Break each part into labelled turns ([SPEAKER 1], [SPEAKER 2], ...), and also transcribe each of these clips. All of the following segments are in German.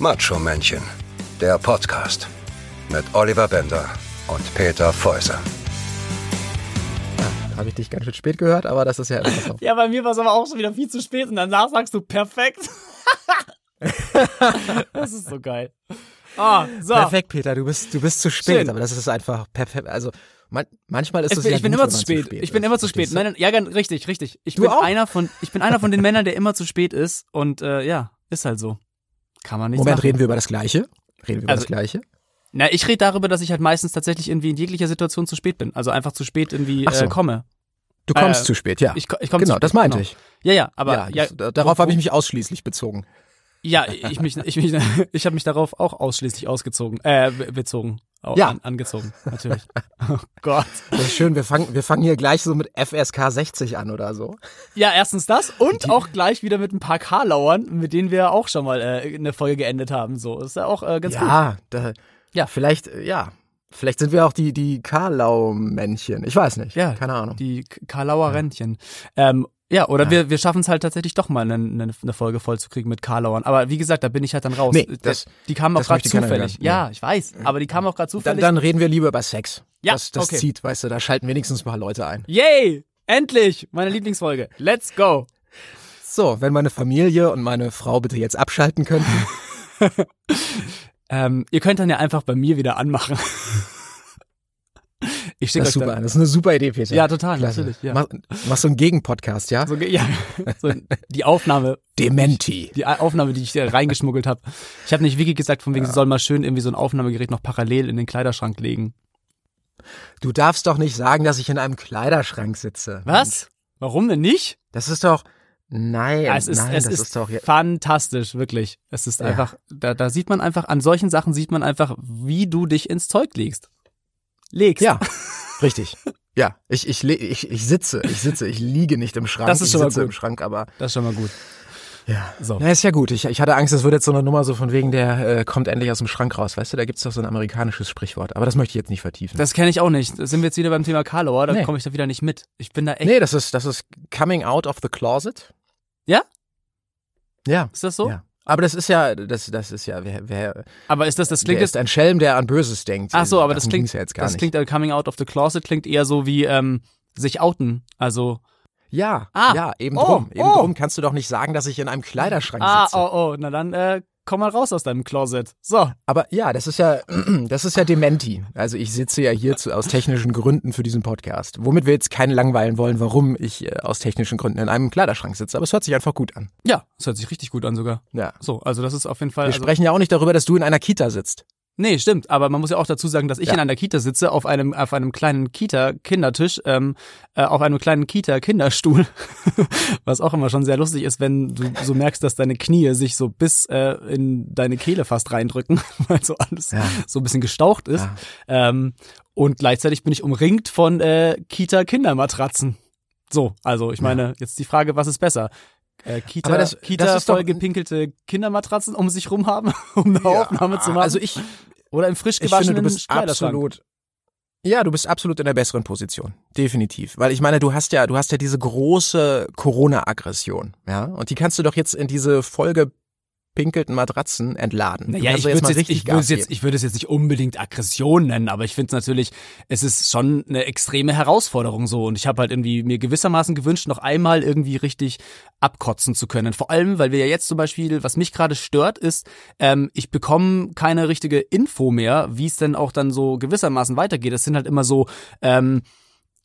[SPEAKER 1] Macho-Männchen, der Podcast mit Oliver Bender und Peter Fäuser.
[SPEAKER 2] Habe ich dich ganz schön spät gehört, aber das ist ja immer so.
[SPEAKER 3] Ja, bei mir war es aber auch schon wieder viel zu spät und danach sagst du perfekt. das ist so geil. Ah, so.
[SPEAKER 2] Perfekt, Peter, du bist, du bist zu spät,
[SPEAKER 3] Schön.
[SPEAKER 2] aber das ist einfach perfekt. Also man, manchmal ist
[SPEAKER 3] Ich
[SPEAKER 2] es
[SPEAKER 3] bin,
[SPEAKER 2] ja
[SPEAKER 3] ich bin
[SPEAKER 2] gut,
[SPEAKER 3] immer zu
[SPEAKER 2] man
[SPEAKER 3] spät. Ich bin
[SPEAKER 2] ist,
[SPEAKER 3] immer zu spät. nein, ja, ganz richtig, richtig. Ich
[SPEAKER 2] Du
[SPEAKER 3] bin
[SPEAKER 2] auch?
[SPEAKER 3] einer von, ich bin einer von den Männern, der immer zu spät ist und äh, ja, ist halt so. Kann man nicht
[SPEAKER 2] Moment,
[SPEAKER 3] machen.
[SPEAKER 2] reden wir über das Gleiche? Reden wir über
[SPEAKER 3] Also-
[SPEAKER 2] das Gleiche?
[SPEAKER 3] Na, ich rede darüber, dass ich halt meistens tatsächlich irgendwie in jeglicher Situation zu spät bin. Also einfach zu spät irgendwie
[SPEAKER 2] so.
[SPEAKER 3] äh, komme.
[SPEAKER 2] Du kommst
[SPEAKER 3] äh,
[SPEAKER 2] zu spät, ja.
[SPEAKER 3] Ich, ich komme
[SPEAKER 2] genau,
[SPEAKER 3] zu spät,
[SPEAKER 2] das meinte
[SPEAKER 3] genau.
[SPEAKER 2] ich.
[SPEAKER 3] Ja, ja, aber
[SPEAKER 2] ja,
[SPEAKER 3] ja,
[SPEAKER 2] darauf habe ich mich ausschließlich bezogen.
[SPEAKER 3] Ja, ich mich, ich mich, ich habe mich darauf auch ausschließlich ausgezogen, äh, be- bezogen, Au-
[SPEAKER 2] Ja.
[SPEAKER 3] an, angezogen, natürlich. Oh Gott.
[SPEAKER 2] Ist schön, wir fangen, wir fangen hier gleich so mit FSK 60 an oder so.
[SPEAKER 3] Ja, erstens das und auch gleich wieder mit ein paar Karlauern, mit denen wir auch schon mal äh, eine Folge geendet haben. So ist ja auch äh, ganz gut.
[SPEAKER 2] Ja, da,
[SPEAKER 3] Ja.
[SPEAKER 2] vielleicht, äh, ja. Vielleicht sind wir auch die, die Karlau-Männchen. Ich weiß nicht.
[SPEAKER 3] Ja,
[SPEAKER 2] Keine Ahnung.
[SPEAKER 3] Die Karlauer Rentchen. Ähm, ja, oder wir, wir schaffen es halt tatsächlich doch mal eine, eine, Folge voll zu kriegen mit Karlauern. Aber wie gesagt, da bin ich halt dann raus.
[SPEAKER 2] Nee, das-
[SPEAKER 3] die kamen auch gerade zufällig. Ja, ich weiß, aber die kamen auch gerade
[SPEAKER 2] Dann,
[SPEAKER 3] zufällig.
[SPEAKER 2] dann reden wir lieber über Sex.
[SPEAKER 3] Ja,
[SPEAKER 2] das das
[SPEAKER 3] okay.
[SPEAKER 2] zieht, weißt du, da schalten wenigstens paar Leute ein.
[SPEAKER 3] Yay! Endlich! Meine Lieblingsfolge. Let's go!
[SPEAKER 2] So, wenn meine Familie und meine Frau bitte jetzt abschalten könnten.
[SPEAKER 3] Ähm, ihr könnt dann ja einfach bei mir wieder anmachen. Ich schicke
[SPEAKER 2] Das ist super,
[SPEAKER 3] dann.
[SPEAKER 2] das ist eine super Idee, Peter.
[SPEAKER 3] Ja, total,
[SPEAKER 2] Klasse.
[SPEAKER 3] natürlich. Ja.
[SPEAKER 2] Mach, machst so einen Gegenpodcast, ja?
[SPEAKER 3] So, ja, so die Aufnahme,
[SPEAKER 2] Dementi.
[SPEAKER 3] die Aufnahme, die ich da reingeschmuggelt habe. Ich habe nicht Vicky gesagt, von wegen, sie soll mal schön irgendwie so ein Aufnahmegerät noch parallel in den Kleiderschrank legen.
[SPEAKER 2] Du darfst doch nicht sagen, dass ich in einem Kleiderschrank sitze.
[SPEAKER 3] Was? Warum denn nicht?
[SPEAKER 2] Das ist doch. Nein,
[SPEAKER 3] Ja, es ist,
[SPEAKER 2] nein,
[SPEAKER 3] es
[SPEAKER 2] das
[SPEAKER 3] ist,
[SPEAKER 2] ist, doch.
[SPEAKER 3] fantastisch, wirklich. Es ist
[SPEAKER 2] Ja.
[SPEAKER 3] einfach, da, da sieht man einfach, an solchen Sachen sieht man einfach, wie du dich ins Zeug legst. Legst.
[SPEAKER 2] Ja, richtig. Ja, ich, ich, ich, ich sitze, ich sitze, ich liege nicht im Schrank.
[SPEAKER 3] Das ist
[SPEAKER 2] ich
[SPEAKER 3] schon mal
[SPEAKER 2] sitze
[SPEAKER 3] gut.
[SPEAKER 2] im Schrank, aber
[SPEAKER 3] Das ist schon mal gut.
[SPEAKER 2] ja.
[SPEAKER 3] So.
[SPEAKER 2] Na, ist ja gut. Ich, ich hatte Angst, es wird jetzt so eine Nummer so von wegen, der äh, kommt endlich aus dem Schrank raus. Weißt du, da gibt's doch so ein amerikanisches Sprichwort. Aber das möchte ich jetzt nicht vertiefen.
[SPEAKER 3] Das kenne ich auch nicht. Da sind wir jetzt wieder beim Thema Karlauer, da
[SPEAKER 2] Nee.
[SPEAKER 3] komme ich da wieder nicht mit. Ich bin da echt.
[SPEAKER 2] nee, das ist, das ist coming out of the closet.
[SPEAKER 3] Ja?
[SPEAKER 2] Ja.
[SPEAKER 3] Ist das so?
[SPEAKER 2] Ja. Aber das ist ja, das, das ist ja, wer, wer,
[SPEAKER 3] Aber ist das, das klingt jetzt
[SPEAKER 2] ist ein Schelm, der an Böses denkt.
[SPEAKER 3] Ach so, aber das klingt,
[SPEAKER 2] ja jetzt gar
[SPEAKER 3] das
[SPEAKER 2] nicht.
[SPEAKER 3] klingt äh, coming out of the closet klingt eher so wie ähm, sich outen. Also
[SPEAKER 2] Ja,
[SPEAKER 3] Ah.
[SPEAKER 2] ja, eben
[SPEAKER 3] Oh,
[SPEAKER 2] drum. Eben
[SPEAKER 3] oh.
[SPEAKER 2] drum kannst du doch nicht sagen, dass ich in einem Kleiderschrank
[SPEAKER 3] ah
[SPEAKER 2] sitze.
[SPEAKER 3] oh oh, na dann äh, komm mal raus aus deinem Closet. So,
[SPEAKER 2] Aber ja, das ist ja, das ist ja Dementi. Also ich sitze ja hier zu, aus technischen Gründen für diesen Podcast. Womit wir jetzt keinen langweilen wollen, warum ich äh, aus technischen Gründen in einem Kleiderschrank sitze. Aber es hört sich einfach gut an.
[SPEAKER 3] ja, das hört sich richtig gut an sogar.
[SPEAKER 2] Ja.
[SPEAKER 3] So, also das ist auf jeden Fall.
[SPEAKER 2] Wir
[SPEAKER 3] Also,
[SPEAKER 2] sprechen ja auch nicht darüber, dass du in einer Kita sitzt.
[SPEAKER 3] Nee, stimmt. Aber man muss ja auch dazu sagen, dass ich
[SPEAKER 2] Ja.
[SPEAKER 3] in einer Kita sitze auf einem auf einem kleinen Kita-Kindertisch, ähm, äh, auf einem kleinen Kita-Kinderstuhl, was auch immer schon sehr lustig ist, wenn du so merkst, dass deine Knie sich so bis äh, in deine Kehle fast reindrücken, weil so alles
[SPEAKER 2] Ja.
[SPEAKER 3] so ein bisschen gestaucht ist.
[SPEAKER 2] Ja.
[SPEAKER 3] Ähm, und gleichzeitig bin ich umringt von äh, Kita-Kindermatratzen. So, also ich meine, jetzt die Frage, was ist besser? Äh, Kita,
[SPEAKER 2] Aber das-
[SPEAKER 3] Kita
[SPEAKER 2] das ist doch-
[SPEAKER 3] voll gepinkelte Kindermatratzen um sich rum haben, um eine Aufnahme zu machen.
[SPEAKER 2] Also ich,
[SPEAKER 3] Oder im frisch
[SPEAKER 2] ich finde,
[SPEAKER 3] gewaschenen
[SPEAKER 2] du bist absolut. Ja, du bist absolut in der besseren Position. Definitiv. Weil ich meine, du hast ja, du hast ja diese große Corona-Aggression. Ja. Und die kannst du doch jetzt in diese vollgepinkelten Matratzen entladen.
[SPEAKER 3] Naja, ich jetzt,
[SPEAKER 2] richtig
[SPEAKER 3] ich würde jetzt, ich würde es jetzt nicht unbedingt Aggression nennen, aber ich finde es natürlich, es ist schon eine extreme Herausforderung so und ich habe halt irgendwie mir gewissermaßen gewünscht, noch einmal irgendwie richtig abkotzen zu können. Vor allem, weil wir ja jetzt zum Beispiel, was mich gerade stört, ist, ähm, ich bekomme keine richtige Info mehr, wie es denn auch dann so gewissermaßen weitergeht. Es sind halt immer so, ähm,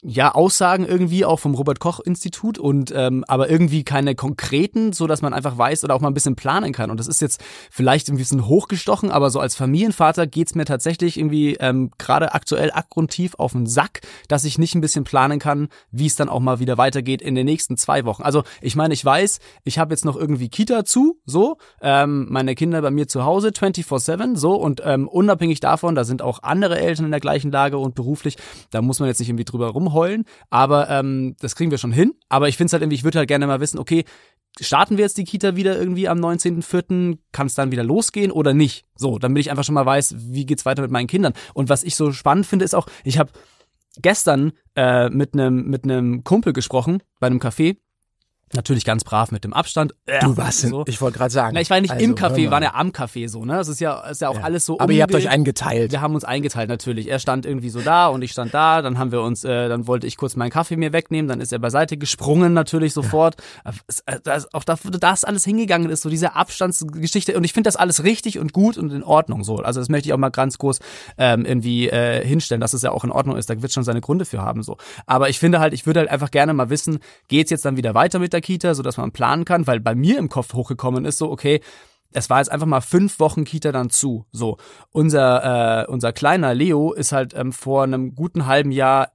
[SPEAKER 3] ja, Aussagen irgendwie auch vom Robert Koch Institut und ähm, aber irgendwie keine konkreten, so dass man einfach weiß oder auch mal ein bisschen planen kann. Und das ist jetzt vielleicht ein bisschen hochgestochen, aber so als Familienvater geht's mir tatsächlich irgendwie ähm, gerade aktuell abgrundtief auf den Sack, dass ich nicht ein bisschen planen kann, wie es dann auch mal wieder weitergeht in den nächsten zwei Wochen. Also ich meine, ich weiß, ich habe jetzt noch irgendwie Kita zu, so, ähm, meine Kinder bei mir zu Hause 24/7, so und ähm, unabhängig davon, da sind auch andere Eltern in der gleichen Lage und beruflich, da muss man jetzt nicht irgendwie drüber rumheulen, aber ähm, das kriegen wir schon hin. Aber ich finde es halt irgendwie, ich würde halt gerne mal wissen, okay, starten wir jetzt die Kita wieder irgendwie am 19.04., kann es dann wieder losgehen oder nicht? So, damit ich einfach schon mal weiß, wie geht's weiter mit meinen Kindern. Und was ich so spannend finde, ist auch, ich habe gestern äh, mit einem mit einem Kumpel gesprochen bei einem Café Natürlich ganz brav mit dem Abstand.
[SPEAKER 2] Du warst in,
[SPEAKER 3] so.
[SPEAKER 2] ich wollte gerade sagen.
[SPEAKER 3] Na, ich war ja nicht
[SPEAKER 2] also,
[SPEAKER 3] im Café, wir waren ja am Café so, ne? Das ist ja, ist ja auch
[SPEAKER 2] Ja.
[SPEAKER 3] alles so
[SPEAKER 2] Aber ihr habt euch eingeteilt.
[SPEAKER 3] Wir haben uns eingeteilt natürlich. Er stand irgendwie so da und ich stand da. Dann haben wir uns, äh, dann wollte ich kurz meinen Kaffee mir wegnehmen. Dann ist er beiseite gesprungen natürlich sofort. Es- äh, Da ist auch da, das alles hingegangen ist, so diese Abstandsgeschichte. Und ich finde das alles richtig und gut und in Ordnung so. Also das möchte ich auch mal ganz groß ähm, irgendwie äh, hinstellen, dass es ja auch in Ordnung ist. Da wird schon seine Gründe für haben so. Aber ich finde halt, ich würde halt einfach gerne mal wissen, geht's jetzt dann wieder weiter mit der Kita, so dass man planen kann, weil bei mir im Kopf hochgekommen ist so, okay, es war jetzt einfach mal fünf Wochen Kita dann zu. So, unser, äh, unser kleiner Leo ist halt ähm, vor einem guten halben Jahr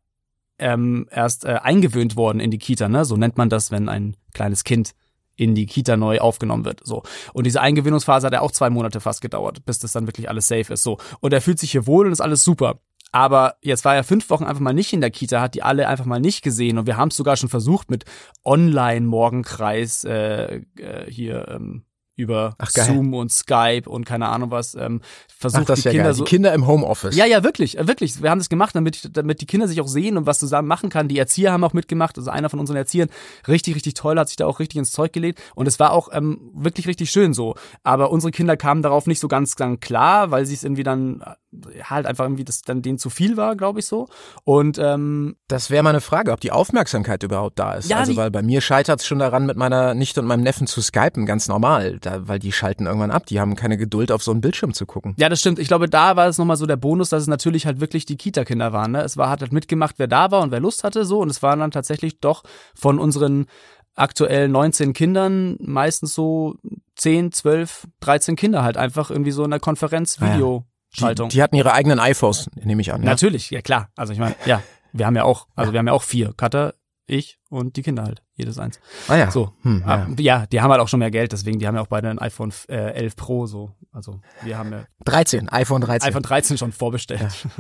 [SPEAKER 3] ähm, erst äh, eingewöhnt worden in die Kita, ne? So nennt man das, wenn ein kleines Kind in die Kita neu aufgenommen wird. So. Und diese Eingewöhnungsphase hat ja auch zwei Monate fast gedauert, bis das dann wirklich alles safe ist. So. Und er fühlt sich hier wohl und ist alles super. Aber jetzt war er fünf Wochen einfach mal nicht in der Kita, hat die alle einfach mal nicht gesehen. Und wir haben es sogar schon versucht mit Online-Morgenkreis äh, äh, hier ähm, über
[SPEAKER 2] Ach.
[SPEAKER 3] Zoom und Skype und keine Ahnung was ähm, versucht
[SPEAKER 2] Ach, das
[SPEAKER 3] die
[SPEAKER 2] ja
[SPEAKER 3] Kinder
[SPEAKER 2] geil.
[SPEAKER 3] so
[SPEAKER 2] Die Kinder im Homeoffice.
[SPEAKER 3] ja, ja, wirklich, äh, wirklich. Wir haben das gemacht, damit, damit die Kinder sich auch sehen und was zusammen machen kann. Die Erzieher haben auch mitgemacht. Also einer von unseren Erziehern, richtig, richtig toll, hat sich da auch richtig ins Zeug gelegt. Und es war auch ähm, wirklich richtig schön so. Aber unsere Kinder kamen darauf nicht so ganz dann klar, weil sie es irgendwie dann äh, halt einfach irgendwie das dann denen zu viel war, glaube ich so. Und ähm,
[SPEAKER 2] Das wäre mal eine Frage, ob die Aufmerksamkeit überhaupt da ist.
[SPEAKER 3] Ja,
[SPEAKER 2] also, weil bei mir scheitert es schon daran, mit meiner Nichte und meinem Neffen zu skypen, ganz normal. Da, weil die schalten irgendwann ab. Die haben keine Geduld, auf so einen Bildschirm zu gucken.
[SPEAKER 3] Ja, das stimmt. Ich glaube, da war es nochmal so der Bonus, dass es natürlich halt wirklich die Kita-Kinder waren. Ne? Es war, hat halt mitgemacht, wer da war und wer Lust hatte so. Und es waren dann tatsächlich doch von unseren aktuell 19 Kindern meistens so 10, 12, 13 Kinder halt einfach irgendwie so in der Konferenz
[SPEAKER 2] Ah ja.
[SPEAKER 3] Videoschaltung.
[SPEAKER 2] Die, die hatten ihre eigenen iPhones, nehme ich an. Ja?
[SPEAKER 3] Natürlich, ja klar. Also ich meine, ja, wir haben ja auch, also wir haben ja auch vier. Cutter, ich und die Kinder halt. Jedes eins.
[SPEAKER 2] Ah ja.
[SPEAKER 3] So.
[SPEAKER 2] Hm, ja.
[SPEAKER 3] Ah, ja, die haben halt auch schon mehr Geld, deswegen, die haben ja auch beide ein iPhone äh, 11 Pro so. Also wir haben ja
[SPEAKER 2] 13, iPhone 13.
[SPEAKER 3] iPhone 13 schon vorbestellt.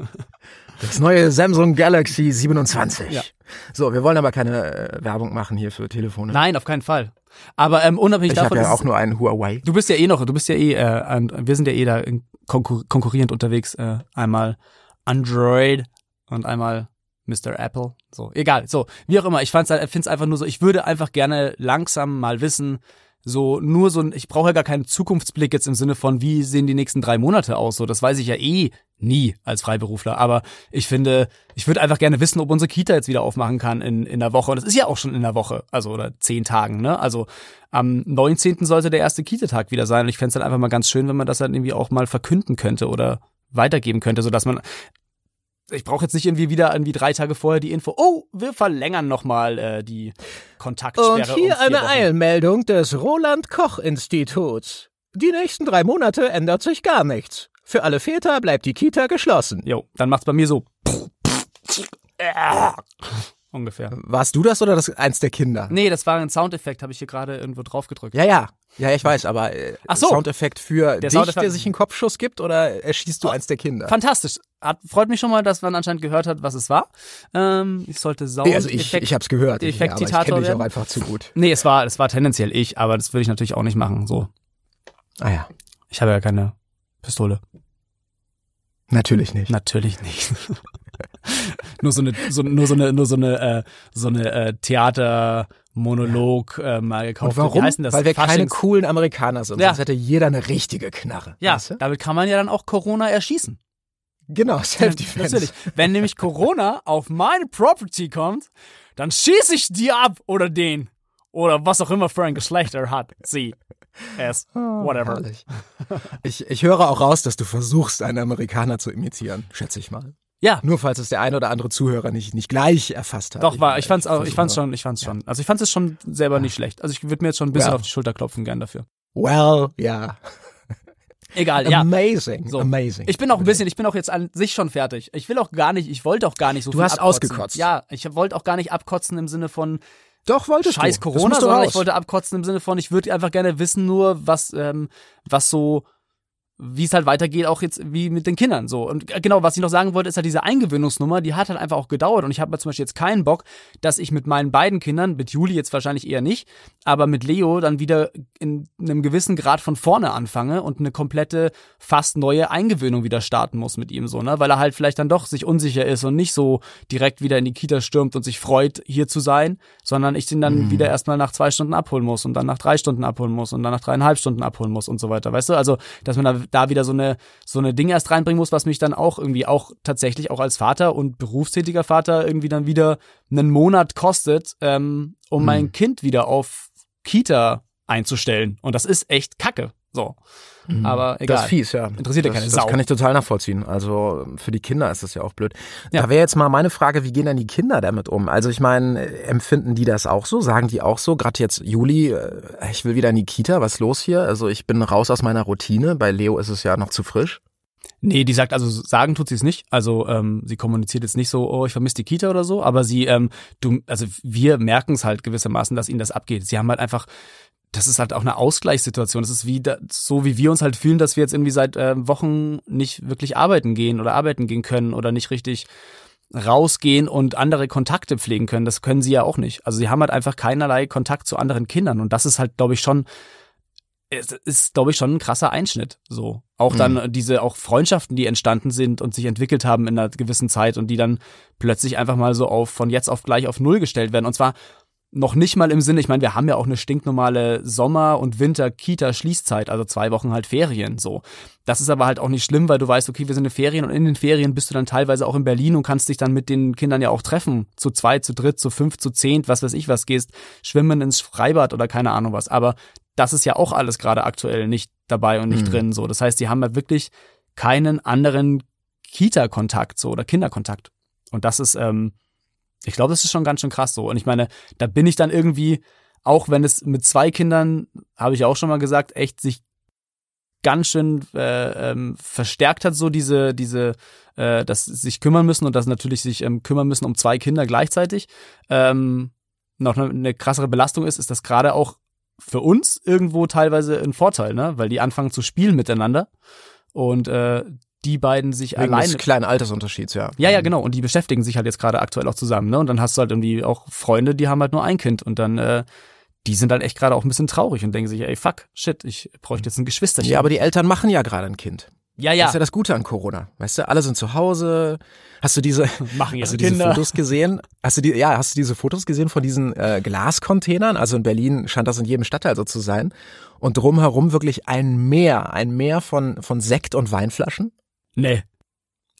[SPEAKER 2] Das neue Samsung Galaxy 27.
[SPEAKER 3] Ja.
[SPEAKER 2] So, wir wollen aber keine äh, Werbung machen hier für Telefone.
[SPEAKER 3] Nein, auf keinen Fall. Aber ähm, unabhängig
[SPEAKER 2] ich
[SPEAKER 3] davon,
[SPEAKER 2] habe ja auch nur einen Huawei.
[SPEAKER 3] du bist ja eh noch, du bist ja eh, äh, wir sind ja eh da konkur konkurrierend unterwegs. Äh, einmal Android und einmal Mr. Apple. So, egal. So, wie auch immer. Ich fand's, finde es einfach nur so. Ich würde einfach gerne langsam mal wissen. So, nur so ich brauche ja gar keinen Zukunftsblick jetzt im Sinne von, wie sehen die nächsten drei Monate aus? So, das weiß ich ja eh nie als Freiberufler. Aber ich finde, ich würde einfach gerne wissen, ob unsere Kita jetzt wieder aufmachen kann in, in der Woche. Und es ist ja auch schon in der Woche, also oder zehn Tagen, ne? Also am 19. sollte der erste Kita-Tag wieder sein. Und ich fände es dann einfach mal ganz schön, wenn man das dann irgendwie auch mal verkünden könnte oder weitergeben könnte, sodass man ich brauche jetzt nicht irgendwie wieder irgendwie drei Tage vorher die Info, oh, wir verlängern nochmal äh, die Kontaktsperre.
[SPEAKER 2] Und hier
[SPEAKER 3] um
[SPEAKER 2] eine
[SPEAKER 3] Wochen.
[SPEAKER 2] Eilmeldung des Roland Koch Instituts. Die nächsten drei Monate ändert sich gar nichts. Für alle Väter bleibt die Kita geschlossen.
[SPEAKER 3] Jo, dann macht's bei mir so. Ungefähr.
[SPEAKER 2] Warst du das oder das eins der Kinder?
[SPEAKER 3] Nee, das war ein Soundeffekt, habe ich hier gerade irgendwo drauf gedrückt.
[SPEAKER 2] Ja, ja. Ja, ich weiß, aber äh,
[SPEAKER 3] Ach so.
[SPEAKER 2] Soundeffekt für dich,
[SPEAKER 3] Soundeffekt-
[SPEAKER 2] der sich einen Kopfschuss gibt oder erschießt du eins der Kinder?
[SPEAKER 3] Fantastisch. Hat, freut mich schon mal, dass man anscheinend gehört hat, was es war. Ähm, ich sollte Sound
[SPEAKER 2] Nee, also ich, ich hab's gehört. Ich, ja, aber ich kenne dich auch einfach zu gut.
[SPEAKER 3] Nee, es war, es war tendenziell ich, aber das würde ich natürlich auch nicht machen. So,
[SPEAKER 2] Ah ja,
[SPEAKER 3] ich habe ja keine Pistole.
[SPEAKER 2] natürlich nicht.
[SPEAKER 3] Natürlich nicht. nur so eine, so, nur so eine, nur so eine, äh, so eine äh, Theatermonolog äh, mal gekauft.
[SPEAKER 2] Und warum? Weil wir keine
[SPEAKER 3] Faschings-
[SPEAKER 2] coolen Amerikaner sind.
[SPEAKER 3] Ja.
[SPEAKER 2] Sonst hätte jeder eine richtige Knarre.
[SPEAKER 3] Ja,
[SPEAKER 2] weißt du?
[SPEAKER 3] damit kann man ja dann auch Corona erschießen.
[SPEAKER 2] Genau, Self-Defense.
[SPEAKER 3] Natürlich. Wenn nämlich Corona auf meine Property kommt, dann schieße ich die ab oder den. Oder was auch immer für ein Geschlecht er hat. Sie. Es. Whatever.
[SPEAKER 2] Oh. Ich, ich höre auch raus, dass du versuchst, einen Amerikaner zu imitieren, schätze ich mal.
[SPEAKER 3] Ja.
[SPEAKER 2] Nur falls es der ein oder andere Zuhörer nicht, nicht gleich erfasst hat.
[SPEAKER 3] Doch, war, ich fand's auch, ich fand's schon, ich fand's schon. Also ich fand's es schon selber nicht schlecht. Also ich würde mir jetzt schon ein bisschen
[SPEAKER 2] Well.
[SPEAKER 3] auf die Schulter klopfen gern dafür.
[SPEAKER 2] Well, ja.
[SPEAKER 3] Egal, ja.
[SPEAKER 2] Amazing,
[SPEAKER 3] So.
[SPEAKER 2] amazing.
[SPEAKER 3] Ich bin auch ein bisschen, ich bin auch jetzt an sich schon fertig. Ich will auch gar nicht, ich wollte auch gar nicht so
[SPEAKER 2] Du
[SPEAKER 3] viel
[SPEAKER 2] hast
[SPEAKER 3] abkotzen.
[SPEAKER 2] ausgekotzt.
[SPEAKER 3] Ja, ich wollte auch gar nicht abkotzen im Sinne von
[SPEAKER 2] Doch, wolltest
[SPEAKER 3] scheiß
[SPEAKER 2] du.
[SPEAKER 3] Corona,
[SPEAKER 2] du
[SPEAKER 3] sondern
[SPEAKER 2] raus.
[SPEAKER 3] ich wollte abkotzen im Sinne von, ich würde einfach gerne wissen nur, was, ähm, was so, wie es halt weitergeht, auch jetzt wie mit den Kindern so. Und genau, was ich noch sagen wollte, ist halt diese Eingewöhnungsnummer, die hat halt einfach auch gedauert. Und ich habe zum Beispiel jetzt keinen Bock, dass ich mit meinen beiden Kindern, mit Juli jetzt wahrscheinlich eher nicht, aber mit Leo dann wieder in einem gewissen Grad von vorne anfange und eine komplette, fast neue Eingewöhnung wieder starten muss mit ihm so, ne? Weil er halt vielleicht dann doch sich unsicher ist und nicht so direkt wieder in die Kita stürmt und sich freut, hier zu sein, sondern ich den dann mhm. wieder erstmal nach zwei Stunden abholen muss und dann nach drei Stunden abholen muss und dann nach dreieinhalb Stunden abholen muss und so weiter. Weißt du? Also, dass man da da wieder so eine, so eine Ding erst reinbringen muss, was mich dann auch irgendwie auch tatsächlich auch als Vater und berufstätiger Vater irgendwie dann wieder einen Monat kostet, ähm, um mhm. mein Kind wieder auf Kita einzustellen. Und das ist echt Kacke. So. Mhm. Aber egal.
[SPEAKER 2] Das ist fies, ja.
[SPEAKER 3] Interessiert ja keine
[SPEAKER 2] das
[SPEAKER 3] Sau.
[SPEAKER 2] Das kann ich total nachvollziehen. Also für die Kinder ist das ja auch blöd. Ja. Da wäre jetzt mal meine Frage, wie gehen denn die Kinder damit um? Also ich meine, empfinden die das auch so? Sagen die auch so? Gerade jetzt Juli, äh, ich will wieder in die Kita, was ist los hier? Also ich bin raus aus meiner Routine. Bei Leo ist es ja noch zu frisch.
[SPEAKER 3] Nee, die sagt, also sagen tut sie es nicht. Also ähm, sie kommuniziert jetzt nicht so, oh, ich vermisse die Kita oder so, aber sie, ähm, du, also wir merken es halt gewissermaßen, dass ihnen das abgeht. Sie haben halt einfach das ist halt auch eine Ausgleichssituation. Das ist wie da, so, wie wir uns halt fühlen, dass wir jetzt irgendwie seit äh, Wochen nicht wirklich arbeiten gehen oder arbeiten gehen können oder nicht richtig rausgehen und andere Kontakte pflegen können. Das können sie ja auch nicht. Also sie haben halt einfach keinerlei Kontakt zu anderen Kindern und das ist halt, glaube ich, schon es ist, glaube ich, schon ein krasser Einschnitt. So. Auch dann mhm. diese auch Freundschaften, die entstanden sind und sich entwickelt haben in einer gewissen Zeit und die dann plötzlich einfach mal so auf von jetzt auf gleich auf null gestellt werden. Und zwar noch nicht mal im Sinne, ich meine, wir haben ja auch eine stinknormale Sommer- und Winter-Kita-Schließzeit, also zwei Wochen halt Ferien, so. Das ist aber halt auch nicht schlimm, weil du weißt, okay, wir sind in Ferien und in den Ferien bist du dann teilweise auch in Berlin und kannst dich dann mit den Kindern ja auch treffen. Zu zwei, zu dritt, zu fünf, zu zehn, was weiß ich was gehst, schwimmen ins Freibad oder keine Ahnung was. Aber das ist ja auch alles gerade aktuell nicht dabei und nicht mhm. drin, so. Das heißt, die haben halt wirklich keinen anderen Kita-Kontakt, so, oder Kinderkontakt. Und das ist, ähm, ich glaube, das ist schon ganz schön krass so. Und ich meine, da bin ich dann irgendwie, auch wenn es mit zwei Kindern, habe ich auch schon mal gesagt, echt sich ganz schön äh, ähm, verstärkt hat, so diese, diese, äh, dass sich kümmern müssen und dass natürlich sich ähm, kümmern müssen um zwei Kinder gleichzeitig. Ähm, noch eine, eine krassere Belastung ist, ist das gerade auch für uns irgendwo teilweise ein Vorteil, ne? Weil die anfangen zu spielen miteinander. Und äh, die beiden sich
[SPEAKER 2] Wegen
[SPEAKER 3] alleine.
[SPEAKER 2] Des kleinen Altersunterschieds, ja.
[SPEAKER 3] Ja, ja, genau. Und die beschäftigen sich halt jetzt gerade aktuell auch zusammen, ne? Und dann hast du halt irgendwie auch Freunde, die haben halt nur ein Kind und dann, äh, die sind halt echt gerade auch ein bisschen traurig und denken sich, ey, fuck, shit, ich bräuchte jetzt ein Geschwisterchen.
[SPEAKER 2] Ja, aber die Eltern machen ja gerade ein Kind.
[SPEAKER 3] Ja, ja.
[SPEAKER 2] Das ist ja das Gute an Corona. Weißt du, alle sind zu Hause. Hast du diese,
[SPEAKER 3] Machen
[SPEAKER 2] hast du
[SPEAKER 3] diese Kinder.
[SPEAKER 2] Fotos gesehen? Hast du die, ja, hast du diese Fotos gesehen von diesen äh, Glascontainern? Also in Berlin scheint das in jedem Stadtteil so zu sein. Und drumherum wirklich ein Meer, ein Meer von, von Sekt und Weinflaschen.
[SPEAKER 3] Nee.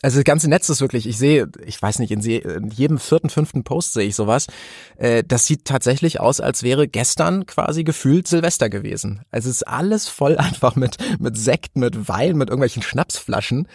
[SPEAKER 2] Also das ganze Netz ist wirklich, ich sehe, ich weiß nicht, in, jedem vierten, fünften Post sehe ich sowas. Äh, das sieht tatsächlich aus, als wäre gestern quasi gefühlt Silvester gewesen. Also es ist alles voll einfach mit, mit Sekt, mit Wein, mit irgendwelchen Schnapsflaschen.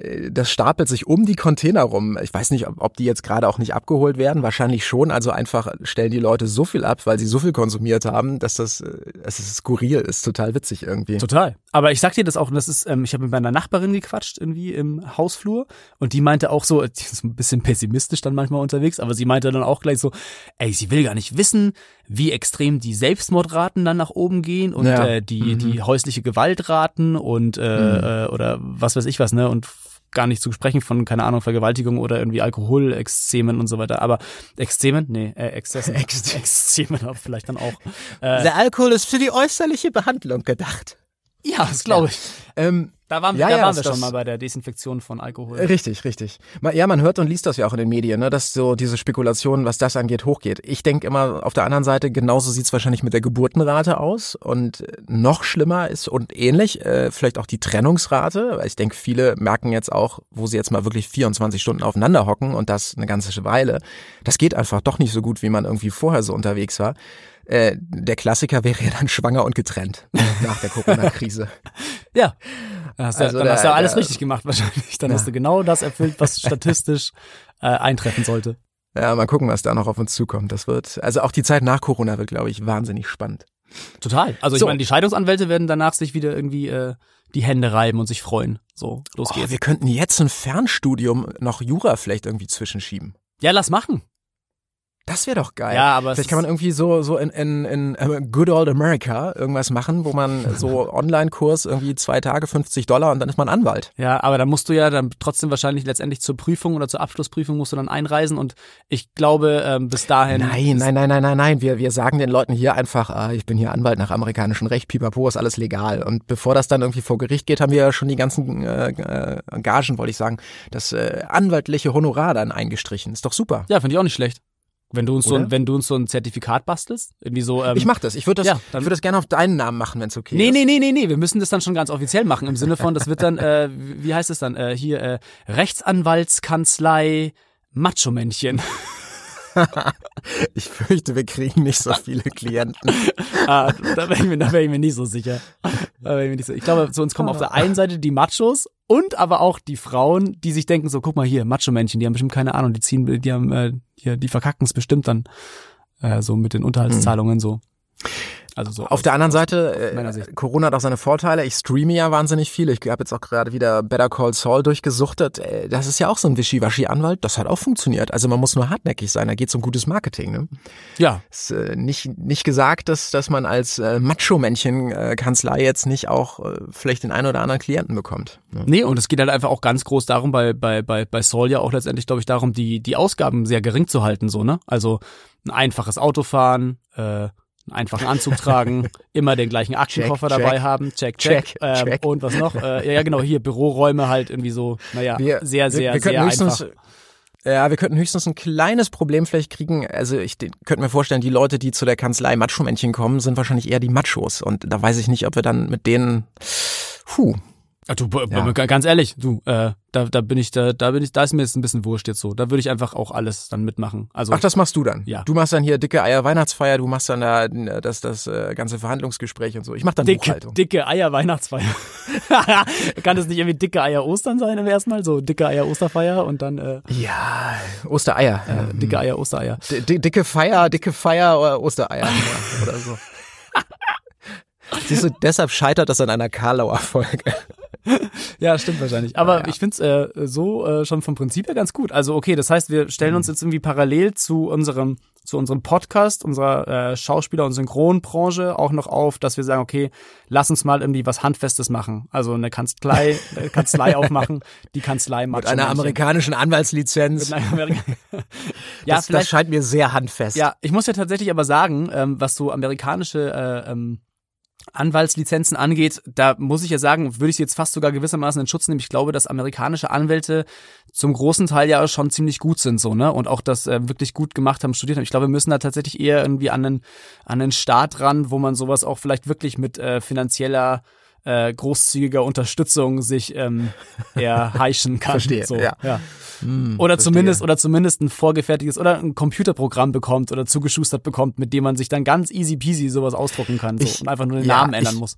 [SPEAKER 2] Äh, das stapelt sich um die Container rum. Ich weiß nicht, ob die jetzt gerade auch nicht abgeholt werden. Wahrscheinlich schon. Also einfach stellen die Leute so viel ab, weil sie so viel konsumiert haben, dass das, äh, es ist skurril ist. Total witzig irgendwie.
[SPEAKER 3] Total. Aber ich sag dir das auch, und das ist, ähm, ich habe mit meiner Nachbarin gequatscht irgendwie im Hausflur und die meinte auch so, die ist ein bisschen pessimistisch dann manchmal unterwegs, aber sie meinte dann auch gleich so, ey, sie will gar nicht wissen, wie extrem die Selbstmordraten dann nach oben gehen und ja. äh, die, mhm. die häusliche Gewaltraten und äh, mhm. äh, oder was weiß ich was, ne? Und gar nicht zu sprechen von, keine Ahnung, Vergewaltigung oder irgendwie Alkoholextremen und so weiter. Aber Extremen? Nee, äh, Exzessen. Extremen vielleicht dann auch.
[SPEAKER 2] Äh, Der Alkohol ist für die äußerliche Behandlung gedacht.
[SPEAKER 3] Ja, das glaube ich.
[SPEAKER 2] Ja. Ähm,
[SPEAKER 3] da waren,
[SPEAKER 2] ja,
[SPEAKER 3] da
[SPEAKER 2] ja,
[SPEAKER 3] waren wir schon mal bei der Desinfektion von Alkohol.
[SPEAKER 2] Richtig, richtig. Ja, man hört und liest das ja auch in den Medien, ne, dass so diese Spekulation, was das angeht, hochgeht. Ich denke immer auf der anderen Seite, genauso sieht's wahrscheinlich mit der Geburtenrate aus. Und noch schlimmer ist und ähnlich, äh, vielleicht auch die Trennungsrate. Ich denke, viele merken jetzt auch, wo sie jetzt mal wirklich 24 Stunden aufeinander hocken und das eine ganze Weile. Das geht einfach doch nicht so gut, wie man irgendwie vorher so unterwegs war. Äh, der Klassiker wäre ja dann schwanger und getrennt nach der Corona-Krise.
[SPEAKER 3] ja. Dann hast, also du, dann hast du alles der, richtig gemacht wahrscheinlich. Dann ja. hast du genau das erfüllt, was statistisch äh, eintreffen sollte.
[SPEAKER 2] Ja, mal gucken, was da noch auf uns zukommt. Das wird, also auch die Zeit nach Corona wird, glaube ich, wahnsinnig spannend.
[SPEAKER 3] Total. Also ich so. meine, die Scheidungsanwälte werden danach sich wieder irgendwie äh, die Hände reiben und sich freuen. So, los
[SPEAKER 2] oh,
[SPEAKER 3] geht's.
[SPEAKER 2] Wir könnten jetzt ein Fernstudium noch Jura vielleicht irgendwie zwischenschieben.
[SPEAKER 3] Ja, lass machen.
[SPEAKER 2] Das wäre doch geil.
[SPEAKER 3] Ja, aber
[SPEAKER 2] Vielleicht kann man irgendwie so, so in, in, in äh, Good Old America irgendwas machen, wo man so Online-Kurs irgendwie zwei Tage 50 Dollar und dann ist man Anwalt.
[SPEAKER 3] Ja, aber da musst du ja dann trotzdem wahrscheinlich letztendlich zur Prüfung oder zur Abschlussprüfung musst du dann einreisen und ich glaube, ähm, bis dahin.
[SPEAKER 2] Nein, nein, nein, nein, nein, nein. Wir, wir sagen den Leuten hier einfach, ah, ich bin hier Anwalt nach amerikanischem Recht, pipapo, ist alles legal. Und bevor das dann irgendwie vor Gericht geht, haben wir ja schon die ganzen äh, Gagen, wollte ich sagen, das äh, anwaltliche Honorar dann eingestrichen. Ist doch super.
[SPEAKER 3] Ja, finde ich auch nicht schlecht. Wenn du uns so,
[SPEAKER 2] Oder?
[SPEAKER 3] ein- wenn du uns so ein Zertifikat bastelst, irgendwie so. Ähm,
[SPEAKER 2] Ich mach das. Ich würde das,
[SPEAKER 3] Ja,
[SPEAKER 2] ich
[SPEAKER 3] dann-
[SPEAKER 2] würde das gerne auf deinen Namen machen, wenn es okay
[SPEAKER 3] Nee,
[SPEAKER 2] ist.
[SPEAKER 3] nee, nee, nee, nee, wir müssen das dann schon ganz offiziell machen, im Sinne von, das wird dann, äh, wie heißt es dann, äh, hier, äh, Rechtsanwaltskanzlei Macho-Männchen.
[SPEAKER 2] Ich fürchte, wir kriegen nicht so viele Klienten.
[SPEAKER 3] ah, da wäre ich, mir- da wär ich mir nicht so sicher. Da wär ich, mir nicht so. ich glaube, zu uns kommen auf der einen Seite die Machos und aber auch die Frauen, die sich denken, so, guck mal hier, Macho-Männchen, die haben bestimmt keine Ahnung, die ziehen, die haben, äh, hier, die verkacken es bestimmt dann, äh, so mit den Unterhaltszahlungen so. Also so.
[SPEAKER 2] Auf der anderen Seite, äh. Corona hat auch seine Vorteile. Ich streame ja wahnsinnig viel. Ich habe jetzt auch gerade wieder Better Call Saul durchgesuchtet. Äh, Das ist ja auch so ein Wischiwaschi-Anwalt. Das hat auch funktioniert. Also man muss nur hartnäckig sein. Da geht es um gutes Marketing. Ne?
[SPEAKER 3] ja,
[SPEAKER 2] Ist äh, nicht, nicht gesagt, dass, dass man als äh, Macho-Männchen-Kanzlei jetzt nicht auch äh, vielleicht den einen oder anderen Klienten bekommt. Ne?
[SPEAKER 3] Nee, und es geht halt einfach auch ganz groß darum, bei, bei, bei, bei Saul ja auch letztendlich, glaube ich, darum, die, die Ausgaben sehr gering zu halten, so, ne? Also ein einfaches Auto fahren, äh, einen einfachen Anzug tragen, immer den gleichen Aktenkoffer
[SPEAKER 2] Check,
[SPEAKER 3] dabei
[SPEAKER 2] check.
[SPEAKER 3] haben, check, check.
[SPEAKER 2] Check,
[SPEAKER 3] ähm,
[SPEAKER 2] check.
[SPEAKER 3] Und was noch? Äh, ja, genau, hier Büroräume halt irgendwie so, naja, sehr, sehr,
[SPEAKER 2] wir, wir könnten
[SPEAKER 3] sehr
[SPEAKER 2] höchstens,
[SPEAKER 3] einfach.
[SPEAKER 2] Ja, wir könnten höchstens ein kleines Problem vielleicht kriegen. Also ich könnte mir vorstellen, die Leute, die zu der Kanzlei Macho-Männchen kommen, sind wahrscheinlich eher die Machos. Und da weiß ich nicht, ob wir dann mit denen. Puh.
[SPEAKER 3] Ja, du,
[SPEAKER 2] Ja.
[SPEAKER 3] ganz ehrlich, du, äh, da, da bin ich, da, da bin ich, da ist mir jetzt ein bisschen wurscht jetzt so. Da würde ich einfach auch alles dann mitmachen. Also
[SPEAKER 2] Ach, das machst du dann.
[SPEAKER 3] Ja.
[SPEAKER 2] Du machst dann hier dicke Eier Weihnachtsfeier, du machst dann da äh, das, das äh, ganze Verhandlungsgespräch und so. Ich mach dann
[SPEAKER 3] dicke,
[SPEAKER 2] Buchhaltung.
[SPEAKER 3] dicke Eier Weihnachtsfeier. Kann das nicht irgendwie dicke Eier Ostern sein im ersten Mal? So dicke Eier Osterfeier und dann äh,
[SPEAKER 2] Ja, Ostereier.
[SPEAKER 3] äh, dicke Eier Ostereier.
[SPEAKER 2] D di- dicke Feier, dicke Feier oder Ostereier ja, oder so. Siehst du, deshalb scheitert das an einer Karlauer Folge.
[SPEAKER 3] Ja, stimmt wahrscheinlich. Aber
[SPEAKER 2] Ja, ja.
[SPEAKER 3] ich find's äh, so äh, schon vom Prinzip her ganz gut. Also okay, das heißt, wir stellen uns jetzt irgendwie parallel zu unserem zu unserem Podcast, unserer äh, Schauspieler- und Synchronbranche auch noch auf, dass wir sagen, okay, lass uns mal irgendwie was Handfestes machen. Also eine Kanzlei, eine Kanzlei aufmachen, die Kanzlei
[SPEAKER 2] Mit einer amerikanischen Anwaltslizenz.
[SPEAKER 3] Mit einer Amerika ja,
[SPEAKER 2] das, das scheint mir sehr handfest.
[SPEAKER 3] Ja, ich muss ja tatsächlich aber sagen, ähm, was so amerikanische äh, ähm, Anwaltslizenzen angeht, da muss ich ja sagen, würde ich jetzt fast sogar gewissermaßen in Schutz nehmen. Ich glaube, dass amerikanische Anwälte zum großen Teil ja schon ziemlich gut sind, so, ne? Und auch das äh, wirklich gut gemacht haben, studiert haben. Ich glaube, wir müssen da tatsächlich eher irgendwie an einen, an einen Staat ran, wo man sowas auch vielleicht wirklich mit äh, finanzieller äh, großzügiger Unterstützung sich ähm, erheischen kann.
[SPEAKER 2] Verstehe,
[SPEAKER 3] so,
[SPEAKER 2] ja.
[SPEAKER 3] ja.
[SPEAKER 2] Hm,
[SPEAKER 3] Oder
[SPEAKER 2] verstehe.
[SPEAKER 3] zumindest, oder zumindest ein vorgefertigtes oder ein Computerprogramm bekommt oder zugeschustert bekommt, mit dem man sich dann ganz easy peasy sowas ausdrucken kann so,
[SPEAKER 2] Ich-
[SPEAKER 3] und einfach nur den
[SPEAKER 2] ja,
[SPEAKER 3] Namen ändern
[SPEAKER 2] ich-
[SPEAKER 3] muss.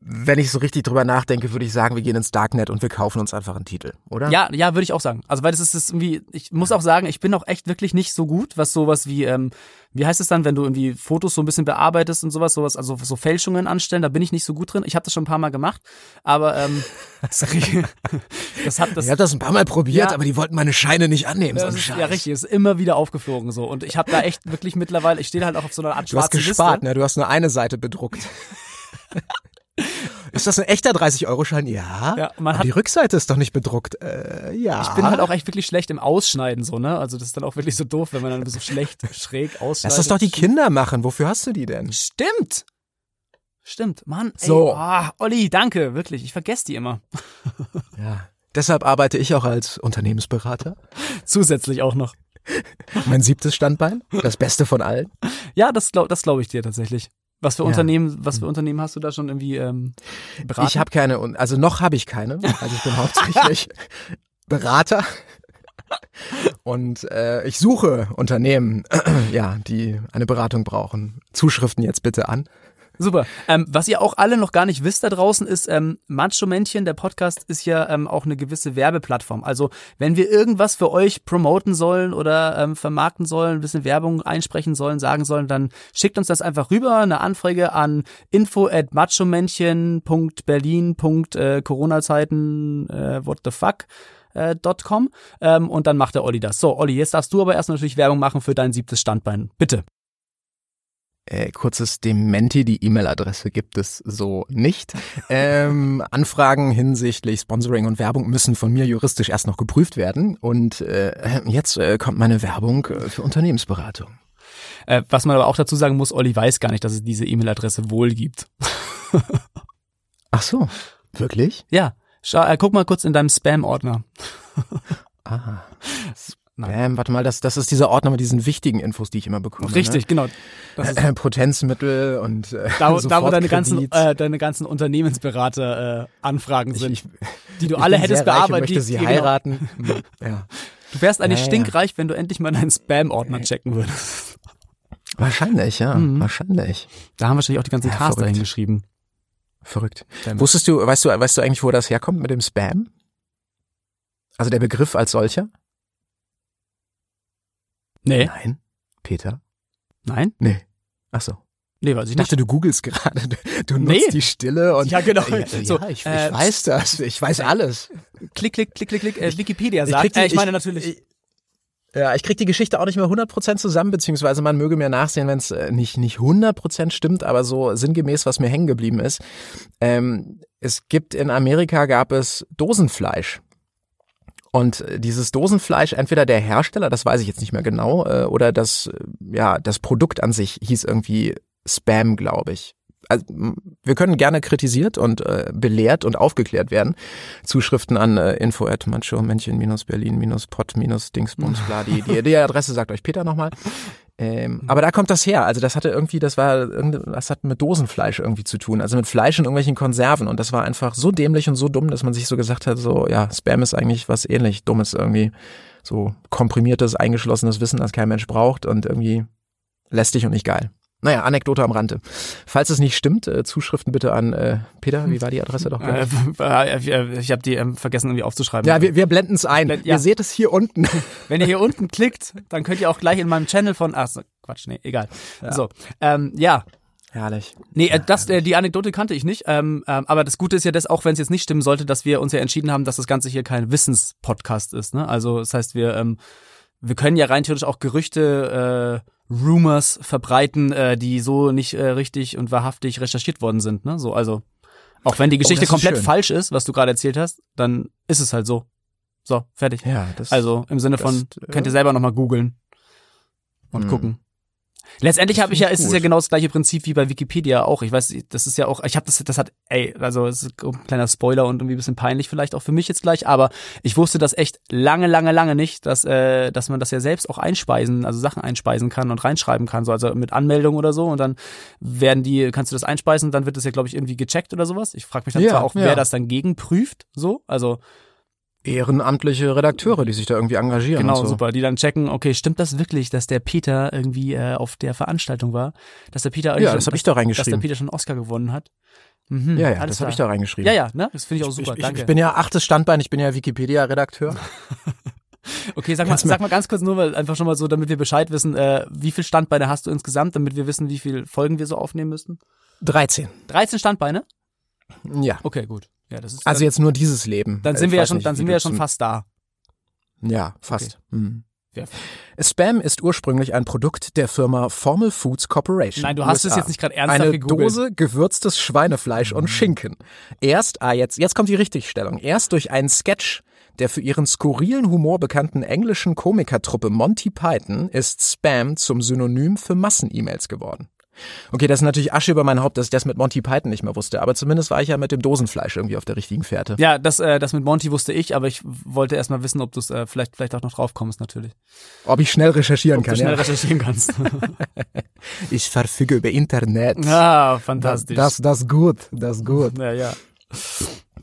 [SPEAKER 2] Wenn ich so richtig drüber nachdenke, würde ich sagen, wir gehen ins Darknet und wir kaufen uns einfach einen Titel, oder?
[SPEAKER 3] Ja, ja, würde ich auch sagen. Also weil das ist, das irgendwie, ich muss auch sagen, ich bin auch echt wirklich nicht so gut, was sowas wie, ähm, wie heißt es dann, wenn du irgendwie Fotos so ein bisschen bearbeitest und sowas, sowas, also so Fälschungen anstellen, da bin ich nicht so gut drin. Ich habe das schon ein paar Mal gemacht, aber ähm, das, das hat das.
[SPEAKER 2] Ich habe das ein paar Mal probiert,
[SPEAKER 3] Ja.
[SPEAKER 2] aber die wollten meine Scheine nicht annehmen. so
[SPEAKER 3] das
[SPEAKER 2] ein
[SPEAKER 3] ist, ja, richtig, ist immer wieder aufgeflogen so. Und ich habe da echt wirklich mittlerweile, ich stehe halt auch auf so einer Art
[SPEAKER 2] Du hast
[SPEAKER 3] schwarzen
[SPEAKER 2] gespart,
[SPEAKER 3] Liste.
[SPEAKER 2] ne? Du hast nur eine Seite bedruckt. ist das ein echter 30-Euro-Schein? Ja.
[SPEAKER 3] Ja, hat-
[SPEAKER 2] die Rückseite ist doch nicht bedruckt. Äh, ja.
[SPEAKER 3] Ich bin halt auch echt wirklich schlecht im Ausschneiden so, ne? Also das ist dann auch wirklich so doof, wenn man dann so schlecht schräg ausschneidet.
[SPEAKER 2] Lass das doch die Kinder machen. Wofür hast du die denn?
[SPEAKER 3] Stimmt. Stimmt, Mann. Ey,
[SPEAKER 2] So.
[SPEAKER 3] ah, Olli, danke, wirklich. Ich vergesse die immer.
[SPEAKER 2] Ja. Deshalb arbeite ich auch als Unternehmensberater.
[SPEAKER 3] Zusätzlich auch noch.
[SPEAKER 2] Mein siebtes Standbein. Das Beste von allen.
[SPEAKER 3] Ja, das glaube das glaub ich dir tatsächlich. Was für
[SPEAKER 2] Ja.
[SPEAKER 3] Unternehmen, was für Unternehmen hast du da schon irgendwie ähm, beraten?
[SPEAKER 2] Ich habe keine, also noch habe ich keine. Also ich bin hauptsächlich Berater. Und äh, ich suche Unternehmen, ja, die eine Beratung brauchen. Zuschriften jetzt bitte an.
[SPEAKER 3] Super. Ähm, was ihr auch alle noch gar nicht wisst da draußen ist, ähm, Macho-Männchen, der Podcast ist ja ähm, auch eine gewisse Werbeplattform. Also wenn wir irgendwas für euch promoten sollen oder ähm, vermarkten sollen, ein bisschen Werbung einsprechen sollen, sagen sollen, dann schickt uns das einfach rüber, eine Anfrage an info at machomännchen.berlin. Äh, äh, what the fuck äh, .com ähm, und dann macht der Olli das. So, Olli, jetzt darfst du aber erst natürlich Werbung machen für dein siebtes Standbein. Bitte.
[SPEAKER 2] Äh, kurzes Dementi, die E-Mail-Adresse gibt es so nicht. Ähm, Anfragen hinsichtlich Sponsoring und Werbung müssen von mir juristisch erst noch geprüft werden. Und äh, jetzt äh, kommt meine Werbung äh, für Unternehmensberatung.
[SPEAKER 3] Äh, was man aber auch dazu sagen muss, Olli weiß gar nicht, dass es diese E-Mail-Adresse wohl gibt.
[SPEAKER 2] Ach so, wirklich?
[SPEAKER 3] Ja, schau, guck mal kurz in deinem Spam-Ordner.
[SPEAKER 2] Ah. Spam, warte mal, das, das ist dieser Ordner mit diesen wichtigen Infos, die ich immer bekomme.
[SPEAKER 3] Richtig,
[SPEAKER 2] Ne?
[SPEAKER 3] genau. Das ist
[SPEAKER 2] Äh, Potenzmittel und äh,
[SPEAKER 3] da, wo- da wo deine ganzen, äh, deine ganzen Unternehmensberater-Anfragen
[SPEAKER 2] Ich-
[SPEAKER 3] sind,
[SPEAKER 2] ich-
[SPEAKER 3] die du
[SPEAKER 2] ich
[SPEAKER 3] alle hättest bearbeitet.
[SPEAKER 2] möchte sie
[SPEAKER 3] die- genau.
[SPEAKER 2] heiraten. Hm, ja.
[SPEAKER 3] Du wärst eigentlich
[SPEAKER 2] Ja,
[SPEAKER 3] stinkreich, wenn du endlich mal deinen Spam-Ordner checken würdest.
[SPEAKER 2] Wahrscheinlich, ja,
[SPEAKER 3] Mhm.
[SPEAKER 2] wahrscheinlich.
[SPEAKER 3] Da haben wahrscheinlich auch die ganzen
[SPEAKER 2] Ja,
[SPEAKER 3] Caster
[SPEAKER 2] verrückt.
[SPEAKER 3] hingeschrieben.
[SPEAKER 2] Verrückt.
[SPEAKER 3] Damn.
[SPEAKER 2] Wusstest du, weißt du, weißt du eigentlich, wo das herkommt mit dem Spam? Also der Begriff als solcher?
[SPEAKER 3] Nee,
[SPEAKER 2] Nein. Peter?
[SPEAKER 3] nein,
[SPEAKER 2] Nee. Ach so.
[SPEAKER 3] nee, weiß ich
[SPEAKER 2] Ich
[SPEAKER 3] nicht.
[SPEAKER 2] dachte, du googelst gerade. Du, du
[SPEAKER 3] Nee.
[SPEAKER 2] nutzt die Stille und
[SPEAKER 3] Ja, genau.
[SPEAKER 2] Ja,
[SPEAKER 3] So,
[SPEAKER 2] ja, ich, ich
[SPEAKER 3] äh,
[SPEAKER 2] weiß das. Ich weiß alles.
[SPEAKER 3] Klick, klick, klick, klick, klick. Äh, Wikipedia
[SPEAKER 2] Ich
[SPEAKER 3] sagt.
[SPEAKER 2] krieg die-
[SPEAKER 3] äh, ich meine
[SPEAKER 2] ich-
[SPEAKER 3] natürlich.
[SPEAKER 2] ich- Ja, ich krieg die Geschichte auch nicht mehr 100% zusammen, beziehungsweise man möge mir nachsehen, wenn es nicht, nicht 100% stimmt, aber so sinngemäß, was mir hängen geblieben ist. Ähm, es gibt in Amerika gab es Dosenfleisch. Und äh, dieses Dosenfleisch, entweder der Hersteller, das weiß ich jetzt nicht mehr genau, äh, oder das, äh, ja, das Produkt an sich hieß irgendwie Spam, glaube ich. Also, wir können gerne kritisiert und äh, belehrt und aufgeklärt werden. Zuschriften an äh, info at macho männchen minus berlin minus pot minus dingsbums bla. Die, die, die Adresse sagt euch Peter nochmal. Ähm, aber da kommt das her. Also das hatte irgendwie, das war das hat mit Dosenfleisch irgendwie zu tun. Also mit Fleisch in irgendwelchen Konserven. Und das war einfach so dämlich und so dumm, dass man sich so gesagt hat, so, ja, Spam ist eigentlich was ähnlich Dummes irgendwie. So komprimiertes, eingeschlossenes Wissen, das kein Mensch braucht und irgendwie lästig und nicht geil. Naja, Anekdote am Rande. Falls es nicht stimmt, äh, Zuschriften bitte an äh, Peter, wie war die Adresse doch?
[SPEAKER 3] Äh, ich habe die ähm, vergessen irgendwie aufzuschreiben.
[SPEAKER 2] ja, wir, wir blenden es ein.
[SPEAKER 3] Blend- ja.
[SPEAKER 2] Ihr seht es hier unten.
[SPEAKER 3] Wenn ihr hier unten klickt, dann könnt ihr auch gleich in meinem Channel von. Ach, so, Quatsch, nee, egal. So, ähm, ja,
[SPEAKER 2] Herrlich.
[SPEAKER 3] Nee, äh, das, äh, die Anekdote kannte ich nicht. Ähm, ähm, aber das Gute ist ja, dass auch wenn es jetzt nicht stimmen sollte, dass wir uns ja entschieden haben, dass das Ganze hier kein Wissenspodcast ist. Ne? Also das heißt, wir ähm, wir können ja rein theoretisch auch Gerüchte, äh, Rumors verbreiten, äh, die so nicht äh, richtig und wahrhaftig recherchiert worden sind. Ne? So, also auch wenn die Geschichte
[SPEAKER 2] das ist
[SPEAKER 3] komplett
[SPEAKER 2] schön.
[SPEAKER 3] falsch ist, was du gerade erzählt hast, dann ist es halt so. So, fertig.
[SPEAKER 2] Ja, das
[SPEAKER 3] Also im Sinne
[SPEAKER 2] das,
[SPEAKER 3] von,
[SPEAKER 2] äh,
[SPEAKER 3] könnt ihr selber nochmal googeln und
[SPEAKER 2] Hm.
[SPEAKER 3] gucken. Letztendlich habe ich ja, ist es ja genau das gleiche Prinzip wie bei Wikipedia auch. Ich weiß, das ist ja auch, ich habe das, das hat, ey, also es ist ein kleiner Spoiler und irgendwie ein bisschen peinlich vielleicht auch für mich jetzt gleich, aber ich wusste das echt lange, lange, lange nicht, dass, äh, dass man das ja selbst auch einspeisen, also Sachen einspeisen kann und reinschreiben kann, so also mit Anmeldung oder so und dann werden die, kannst du das einspeisen, dann wird das ja glaube ich irgendwie gecheckt oder sowas. Ich frage mich dann
[SPEAKER 2] Ja,
[SPEAKER 3] zwar auch,
[SPEAKER 2] ja.
[SPEAKER 3] wer das dann gegenprüft, so, also
[SPEAKER 2] ehrenamtliche Redakteure, die sich da irgendwie engagieren.
[SPEAKER 3] Genau,
[SPEAKER 2] so.
[SPEAKER 3] super. Die dann checken, okay, stimmt das wirklich, dass der Peter irgendwie äh, auf der Veranstaltung war? Dass der Peter irgendwie
[SPEAKER 2] Ja, das habe ich da
[SPEAKER 3] dass der
[SPEAKER 2] reingeschrieben.
[SPEAKER 3] Peter schon einen Oscar gewonnen hat. Mhm,
[SPEAKER 2] Ja, ja, das habe ich da reingeschrieben.
[SPEAKER 3] Ja, ja, ne? Das finde ich auch super.
[SPEAKER 2] Ich, ich,
[SPEAKER 3] Danke.
[SPEAKER 2] ich bin ja achtes Standbein, ich bin ja Wikipedia-Redakteur.
[SPEAKER 3] okay, sag mal, sag mal ganz kurz nur, weil einfach schon mal so, damit wir Bescheid wissen, äh, wie viel Standbeine hast du insgesamt, damit wir wissen, wie viel Folgen wir so aufnehmen müssten?
[SPEAKER 2] 13.
[SPEAKER 3] 13 Standbeine?
[SPEAKER 2] Ja.
[SPEAKER 3] Okay, gut. Ja, das ist
[SPEAKER 2] Also
[SPEAKER 3] dann,
[SPEAKER 2] jetzt nur dieses Leben.
[SPEAKER 3] dann
[SPEAKER 2] Äh,
[SPEAKER 3] sind
[SPEAKER 2] ich
[SPEAKER 3] wir ja schon,
[SPEAKER 2] nicht,
[SPEAKER 3] dann sind wir ja schon fast da.
[SPEAKER 2] Ja, fast. Mhm.
[SPEAKER 3] Ja.
[SPEAKER 2] Spam ist ursprünglich ein Produkt der Firma Formal Foods Corporation.
[SPEAKER 3] Nein, du hast es
[SPEAKER 2] USA.
[SPEAKER 3] jetzt nicht gerade ernsthaft
[SPEAKER 2] Eine
[SPEAKER 3] gegoogelt. Mhm.
[SPEAKER 2] Dose gewürztes Schweinefleisch und Schinken. Erst, ah, jetzt, jetzt kommt die Richtigstellung. Erst durch einen Sketch der für ihren skurrilen Humor bekannten englischen Komikertruppe Monty Python ist Spam zum Synonym für Massen-E-Mails geworden. Okay, das ist natürlich Asche über mein Haupt, dass ich das mit Monty Python nicht mehr wusste, aber zumindest war ich ja mit dem Dosenfleisch irgendwie auf der richtigen Fährte.
[SPEAKER 3] Ja, das, äh, das mit Monty wusste ich, aber ich wollte erst mal wissen, ob du es äh, vielleicht, vielleicht auch noch drauf kommst, natürlich.
[SPEAKER 2] Ob ich schnell recherchieren
[SPEAKER 3] Ob du
[SPEAKER 2] kann,
[SPEAKER 3] schnell
[SPEAKER 2] ja.
[SPEAKER 3] recherchieren kannst.
[SPEAKER 2] Ich verfüge über Internet.
[SPEAKER 3] ah,
[SPEAKER 2] das,
[SPEAKER 3] fantastisch.
[SPEAKER 2] das, das gut, das gut.
[SPEAKER 3] ja, ja.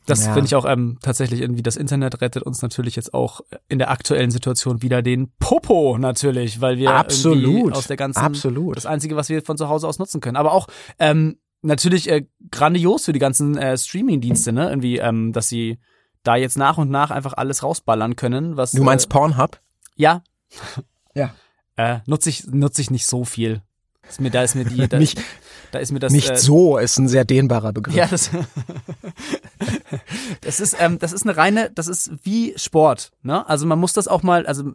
[SPEAKER 3] Das
[SPEAKER 2] Ja.
[SPEAKER 3] finde ich auch ähm, tatsächlich irgendwie, das Internet rettet uns natürlich jetzt auch in der aktuellen Situation wieder den Popo natürlich, weil wir
[SPEAKER 2] Absolut,
[SPEAKER 3] irgendwie aus der ganzen,
[SPEAKER 2] absolut.
[SPEAKER 3] das Einzige, was wir von zu Hause aus nutzen können. Aber auch ähm, natürlich äh, grandios für die ganzen äh, Streaming-Dienste, ne? Irgendwie, ähm, dass sie da jetzt nach und nach einfach alles rausballern können, was
[SPEAKER 2] Du meinst
[SPEAKER 3] äh,
[SPEAKER 2] Pornhub?
[SPEAKER 3] ja
[SPEAKER 2] Ja.
[SPEAKER 3] äh, nutze ich nutze ich nicht so viel. Ist mir, da ist mir die, da,
[SPEAKER 2] Nicht,
[SPEAKER 3] da ist mir das
[SPEAKER 2] nicht
[SPEAKER 3] äh,
[SPEAKER 2] so ist ein sehr dehnbarer Begriff.
[SPEAKER 3] Ja, das Das ist, ähm, das ist eine reine, das ist wie Sport, ne? Also man muss das auch mal, also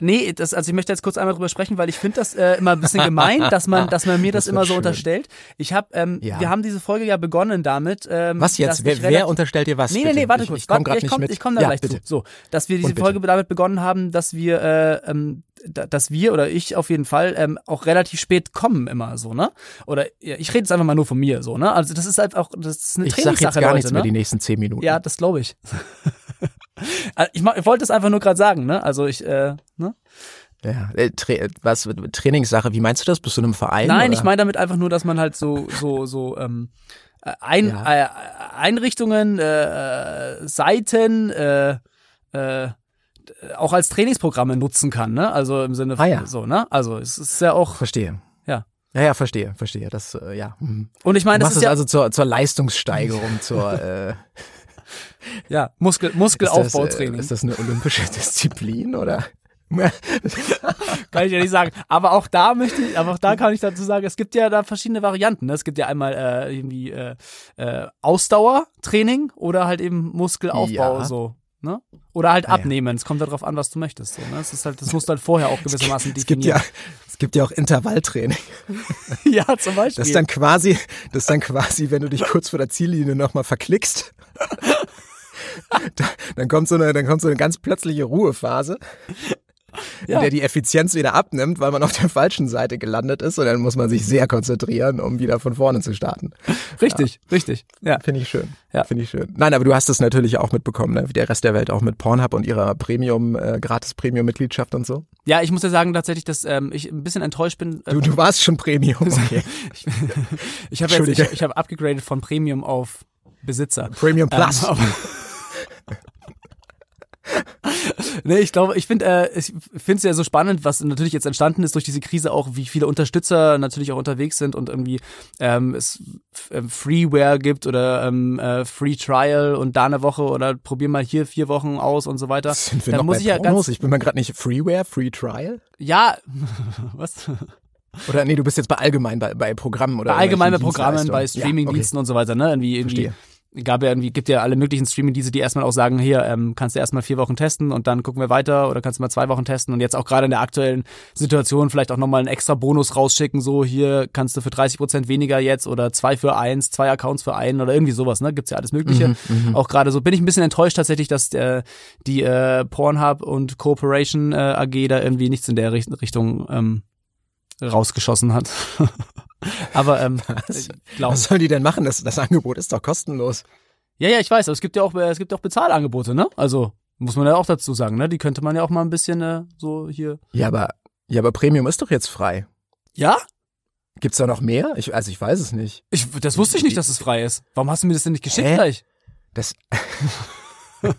[SPEAKER 3] Nee, das, also ich möchte jetzt kurz einmal drüber sprechen, weil ich finde das äh, immer ein bisschen gemein, dass man, dass man mir das,
[SPEAKER 2] Das
[SPEAKER 3] immer so
[SPEAKER 2] schön.
[SPEAKER 3] unterstellt. Ich habe, ähm,
[SPEAKER 2] Ja.
[SPEAKER 3] wir haben diese Folge ja begonnen damit. Ähm,
[SPEAKER 2] Was jetzt? Wer,
[SPEAKER 3] ich
[SPEAKER 2] wer unterstellt dir was?
[SPEAKER 3] Nee, nee, nee, warte
[SPEAKER 2] ich,
[SPEAKER 3] kurz.
[SPEAKER 2] Ich komme
[SPEAKER 3] warte,
[SPEAKER 2] gerade
[SPEAKER 3] ich komm,
[SPEAKER 2] mit.
[SPEAKER 3] Ich komme da
[SPEAKER 2] ja,
[SPEAKER 3] gleich
[SPEAKER 2] bitte.
[SPEAKER 3] zu. So, dass wir diese. Folge damit begonnen haben, dass wir, äh, ähm, da- dass wir oder ich auf jeden Fall ähm, auch relativ spät kommen immer so, ne? Oder ja, ich rede jetzt einfach mal nur von mir so, ne? Also das ist halt auch, das ist eine
[SPEAKER 2] Ich sag
[SPEAKER 3] Trainingssache,
[SPEAKER 2] jetzt gar
[SPEAKER 3] Leute,
[SPEAKER 2] nichts
[SPEAKER 3] ne?
[SPEAKER 2] mehr die nächsten zehn Minuten.
[SPEAKER 3] Ja, das glaube ich. Also ich, ich wollte es einfach nur gerade sagen, ne? Also ich, äh, ne?
[SPEAKER 2] ja. Äh, Tra was, Trainingssache, wie meinst du das? Bist du in einem Verein?
[SPEAKER 3] Nein,
[SPEAKER 2] oder?
[SPEAKER 3] ich meine damit einfach nur, dass man halt so, so, so, ähm, äh, ein,
[SPEAKER 2] Ja.
[SPEAKER 3] äh, Einrichtungen, äh, äh, Seiten, äh, äh, auch als Trainingsprogramme nutzen kann, ne? Also im Sinne von
[SPEAKER 2] Ah, ja.
[SPEAKER 3] so, ne? Also es ist ja auch,
[SPEAKER 2] Verstehe.
[SPEAKER 3] Ja.
[SPEAKER 2] Ja, ja, verstehe, verstehe. Das, äh, ja. mhm.
[SPEAKER 3] und ich meine, das ist ja,
[SPEAKER 2] also zur, zur Leistungssteigerung, zur äh,
[SPEAKER 3] ja Muskel,
[SPEAKER 2] ist das,
[SPEAKER 3] Muskelaufbautraining.
[SPEAKER 2] äh, ist das eine olympische Disziplin oder?
[SPEAKER 3] kann ich ja nicht sagen. Aber auch da möchte ich, aber auch da kann ich dazu sagen, es gibt ja da verschiedene Varianten. Ne? Es gibt ja einmal äh, irgendwie äh, äh, Ausdauertraining oder halt eben Muskelaufbau
[SPEAKER 2] Ja.
[SPEAKER 3] so. Ne? Oder halt
[SPEAKER 2] Ah, ja.
[SPEAKER 3] abnehmen. Es kommt darauf an, was du möchtest. So, ne? Es ist halt, das musst du halt vorher auch gewissermaßen
[SPEAKER 2] Es gibt
[SPEAKER 3] definieren.
[SPEAKER 2] ja, es gibt ja auch Intervalltraining.
[SPEAKER 3] ja, zum Beispiel.
[SPEAKER 2] Das ist dann quasi, das ist dann quasi, wenn du dich kurz vor der Ziellinie nochmal verklickst. Da, dann kommt so eine, dann kommt so eine ganz plötzliche Ruhephase,
[SPEAKER 3] Ja.
[SPEAKER 2] in der die Effizienz wieder abnimmt, weil man auf der falschen Seite gelandet ist und dann muss man sich sehr konzentrieren, um wieder von vorne zu starten.
[SPEAKER 3] richtig, richtig. Ja.
[SPEAKER 2] Finde ich schön.
[SPEAKER 3] Ja.
[SPEAKER 2] Finde ich schön. Nein, aber du hast es natürlich auch mitbekommen, ne? wie der Rest der Welt auch mit Pornhub und ihrer Premium, äh, gratis Premium-Mitgliedschaft und so.
[SPEAKER 3] ja, ich muss ja sagen tatsächlich, dass ähm, ich ein bisschen enttäuscht bin. Äh,
[SPEAKER 2] Du, du warst schon Premium. Okay.
[SPEAKER 3] ich ich habe jetzt, ich, ich habe abgegradet von Premium auf Besitzer.
[SPEAKER 2] Premium Plus.
[SPEAKER 3] Ähm, nee, ich glaube, ich finde äh, ich finde es ja so spannend, was natürlich jetzt entstanden ist durch diese Krise auch, wie viele Unterstützer natürlich auch unterwegs sind und irgendwie ähm, es ähm, Freeware gibt oder ähm, äh, Free Trial und da eine Woche oder probier mal hier vier Wochen aus und so weiter.
[SPEAKER 2] Sind wir
[SPEAKER 3] Dann
[SPEAKER 2] noch
[SPEAKER 3] muss
[SPEAKER 2] bei
[SPEAKER 3] ich ja
[SPEAKER 2] Pornos?
[SPEAKER 3] ganz
[SPEAKER 2] ich bin mal gerade nicht Freeware, Free Trial?
[SPEAKER 3] ja, was?
[SPEAKER 2] Oder nee, du bist jetzt bei allgemein bei, bei Programmen oder
[SPEAKER 3] Bei allgemeinen
[SPEAKER 2] irgendwelchen
[SPEAKER 3] Programmen, bei. Streamingdiensten und so weiter, ne? Irgendwie, irgendwie
[SPEAKER 2] Verstehe.
[SPEAKER 3] Gab ja irgendwie, gibt ja alle möglichen Streamingdienste, die erstmal auch sagen, hier, ähm, kannst du erstmal vier Wochen testen und dann gucken wir weiter oder kannst du mal zwei Wochen testen und jetzt auch gerade in der aktuellen Situation vielleicht auch nochmal einen extra Bonus rausschicken, so hier kannst du für 30 Prozent weniger jetzt oder zwei für eins, zwei Accounts für einen oder irgendwie sowas, ne? Gibt's ja alles Mögliche.
[SPEAKER 2] Mhm,
[SPEAKER 3] Auch gerade so bin ich ein bisschen enttäuscht tatsächlich, dass äh, die äh, Pornhub und Corporation äh, AG da irgendwie nichts in der Richt Richtung ähm, rausgeschossen hat. Aber ähm, glaub,
[SPEAKER 2] Was sollen die denn machen? Das, das Angebot ist doch kostenlos.
[SPEAKER 3] ja, ja, ich weiß, aber es gibt ja auch, äh, es gibt ja auch Bezahlangebote, ne? Also muss man ja auch dazu sagen, ne? Die könnte man ja auch mal ein bisschen äh, so hier.
[SPEAKER 2] Ja, aber, ja, aber Premium ist doch jetzt frei.
[SPEAKER 3] Ja?
[SPEAKER 2] Gibt's da noch mehr? Ich, also ich weiß es nicht.
[SPEAKER 3] Ich, das wusste ich nicht, dass es frei ist. Warum hast du mir das denn nicht geschickt
[SPEAKER 2] Hä?
[SPEAKER 3] gleich?
[SPEAKER 2] Das,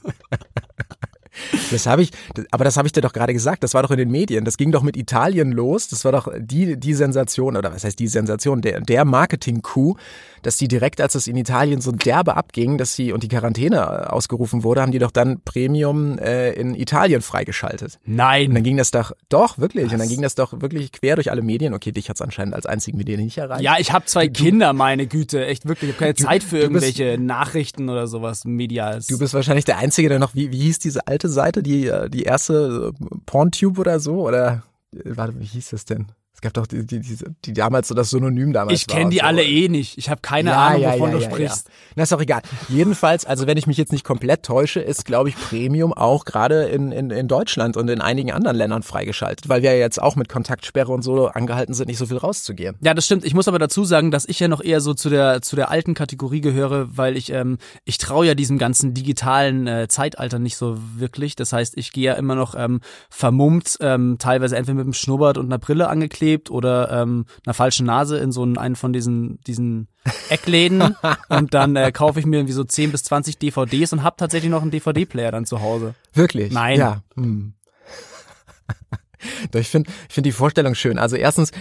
[SPEAKER 2] das habe ich, aber das habe ich dir doch gerade gesagt. Das war doch in den Medien. Das ging doch mit Italien los. Das war doch die, die Sensation, oder was heißt die Sensation? Der, der Marketing-Coup, dass die direkt, als es in Italien so derbe abging, dass sie und die Quarantäne äh, ausgerufen wurde, haben die doch dann Premium äh, in Italien freigeschaltet. Und
[SPEAKER 3] Nein.
[SPEAKER 2] dann ging das doch, doch, wirklich. Und
[SPEAKER 3] Was?
[SPEAKER 2] dann ging das doch wirklich quer durch alle Medien. Okay, dich hat's anscheinend als einzigen Medien nicht erreicht.
[SPEAKER 3] Ja, ich habe zwei Kinder, meine Güte, echt wirklich. Ich habe keine Zeit für
[SPEAKER 2] du bist-
[SPEAKER 3] irgendwelche Nachrichten oder sowas medials.
[SPEAKER 2] Du bist wahrscheinlich der Einzige, der noch, wie, wie hieß diese alte Seite, die, äh, die erste äh, Porntube oder so? Oder, warte, wie hieß das denn? Es gab doch die, die, die, die damals so das Synonym damals
[SPEAKER 3] ich kenne die
[SPEAKER 2] so.
[SPEAKER 3] alle eh nicht. Ich habe keine
[SPEAKER 2] Ja,
[SPEAKER 3] Ahnung,
[SPEAKER 2] ja,
[SPEAKER 3] wovon
[SPEAKER 2] ja,
[SPEAKER 3] du sprichst.
[SPEAKER 2] Na, ist auch egal. Jedenfalls, also wenn ich mich jetzt nicht komplett täusche, ist, glaube ich, Premium auch gerade in, in, in Deutschland und in einigen anderen Ländern freigeschaltet, weil wir ja jetzt auch mit Kontaktsperre und so angehalten sind, nicht so viel rauszugehen.
[SPEAKER 3] Ja, das stimmt. Ich muss aber dazu sagen, dass ich ja noch eher so zu der zu der alten Kategorie gehöre, weil ich ähm, ich traue ja diesem ganzen digitalen äh, Zeitalter nicht so wirklich. Das heißt, ich gehe ja immer noch ähm, vermummt, ähm, teilweise entweder mit einem Schnurrbart und einer Brille angeklebt oder ähm, einer falschen Nase in so einen, einen von diesen diesen Eckläden und dann äh, kaufe ich mir irgendwie so 10 bis 20 DVDs und hab tatsächlich noch einen DVD-Player dann zu Hause.
[SPEAKER 2] Wirklich?
[SPEAKER 3] Nein.
[SPEAKER 2] Ja. Hm. Doch, ich finde ich find die Vorstellung schön. Also erstens,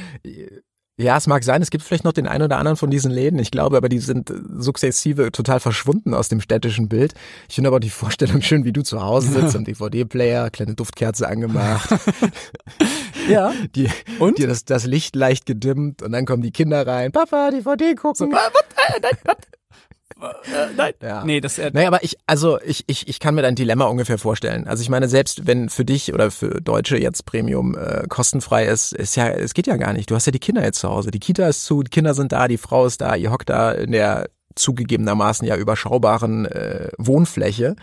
[SPEAKER 2] ja, es mag sein, es gibt vielleicht noch den einen oder anderen von diesen Läden. Ich glaube, aber die sind äh, sukzessive total verschwunden aus dem städtischen Bild. Ich finde aber die Vorstellung schön, wie du zu Hause sitzt, im DVD-Player, kleine Duftkerze angemacht,
[SPEAKER 3] Ja.
[SPEAKER 2] die,
[SPEAKER 3] Und?
[SPEAKER 2] dir das, das Licht leicht gedimmt und dann kommen die Kinder rein. Papa, DVD gucken.
[SPEAKER 3] Äh, nein.
[SPEAKER 2] Ja.
[SPEAKER 3] Nee, das äh,
[SPEAKER 2] Naja, aber ich, also ich, ich, ich kann mir dein Dilemma ungefähr vorstellen. Also ich meine, selbst wenn für dich oder für Deutsche jetzt Premium äh, kostenfrei ist, ist ja, es geht ja gar nicht. Du hast ja die Kinder jetzt zu Hause. Die Kita ist zu, die Kinder sind da, die Frau ist da, ihr hockt da in der zugegebenermaßen ja überschaubaren äh, Wohnfläche.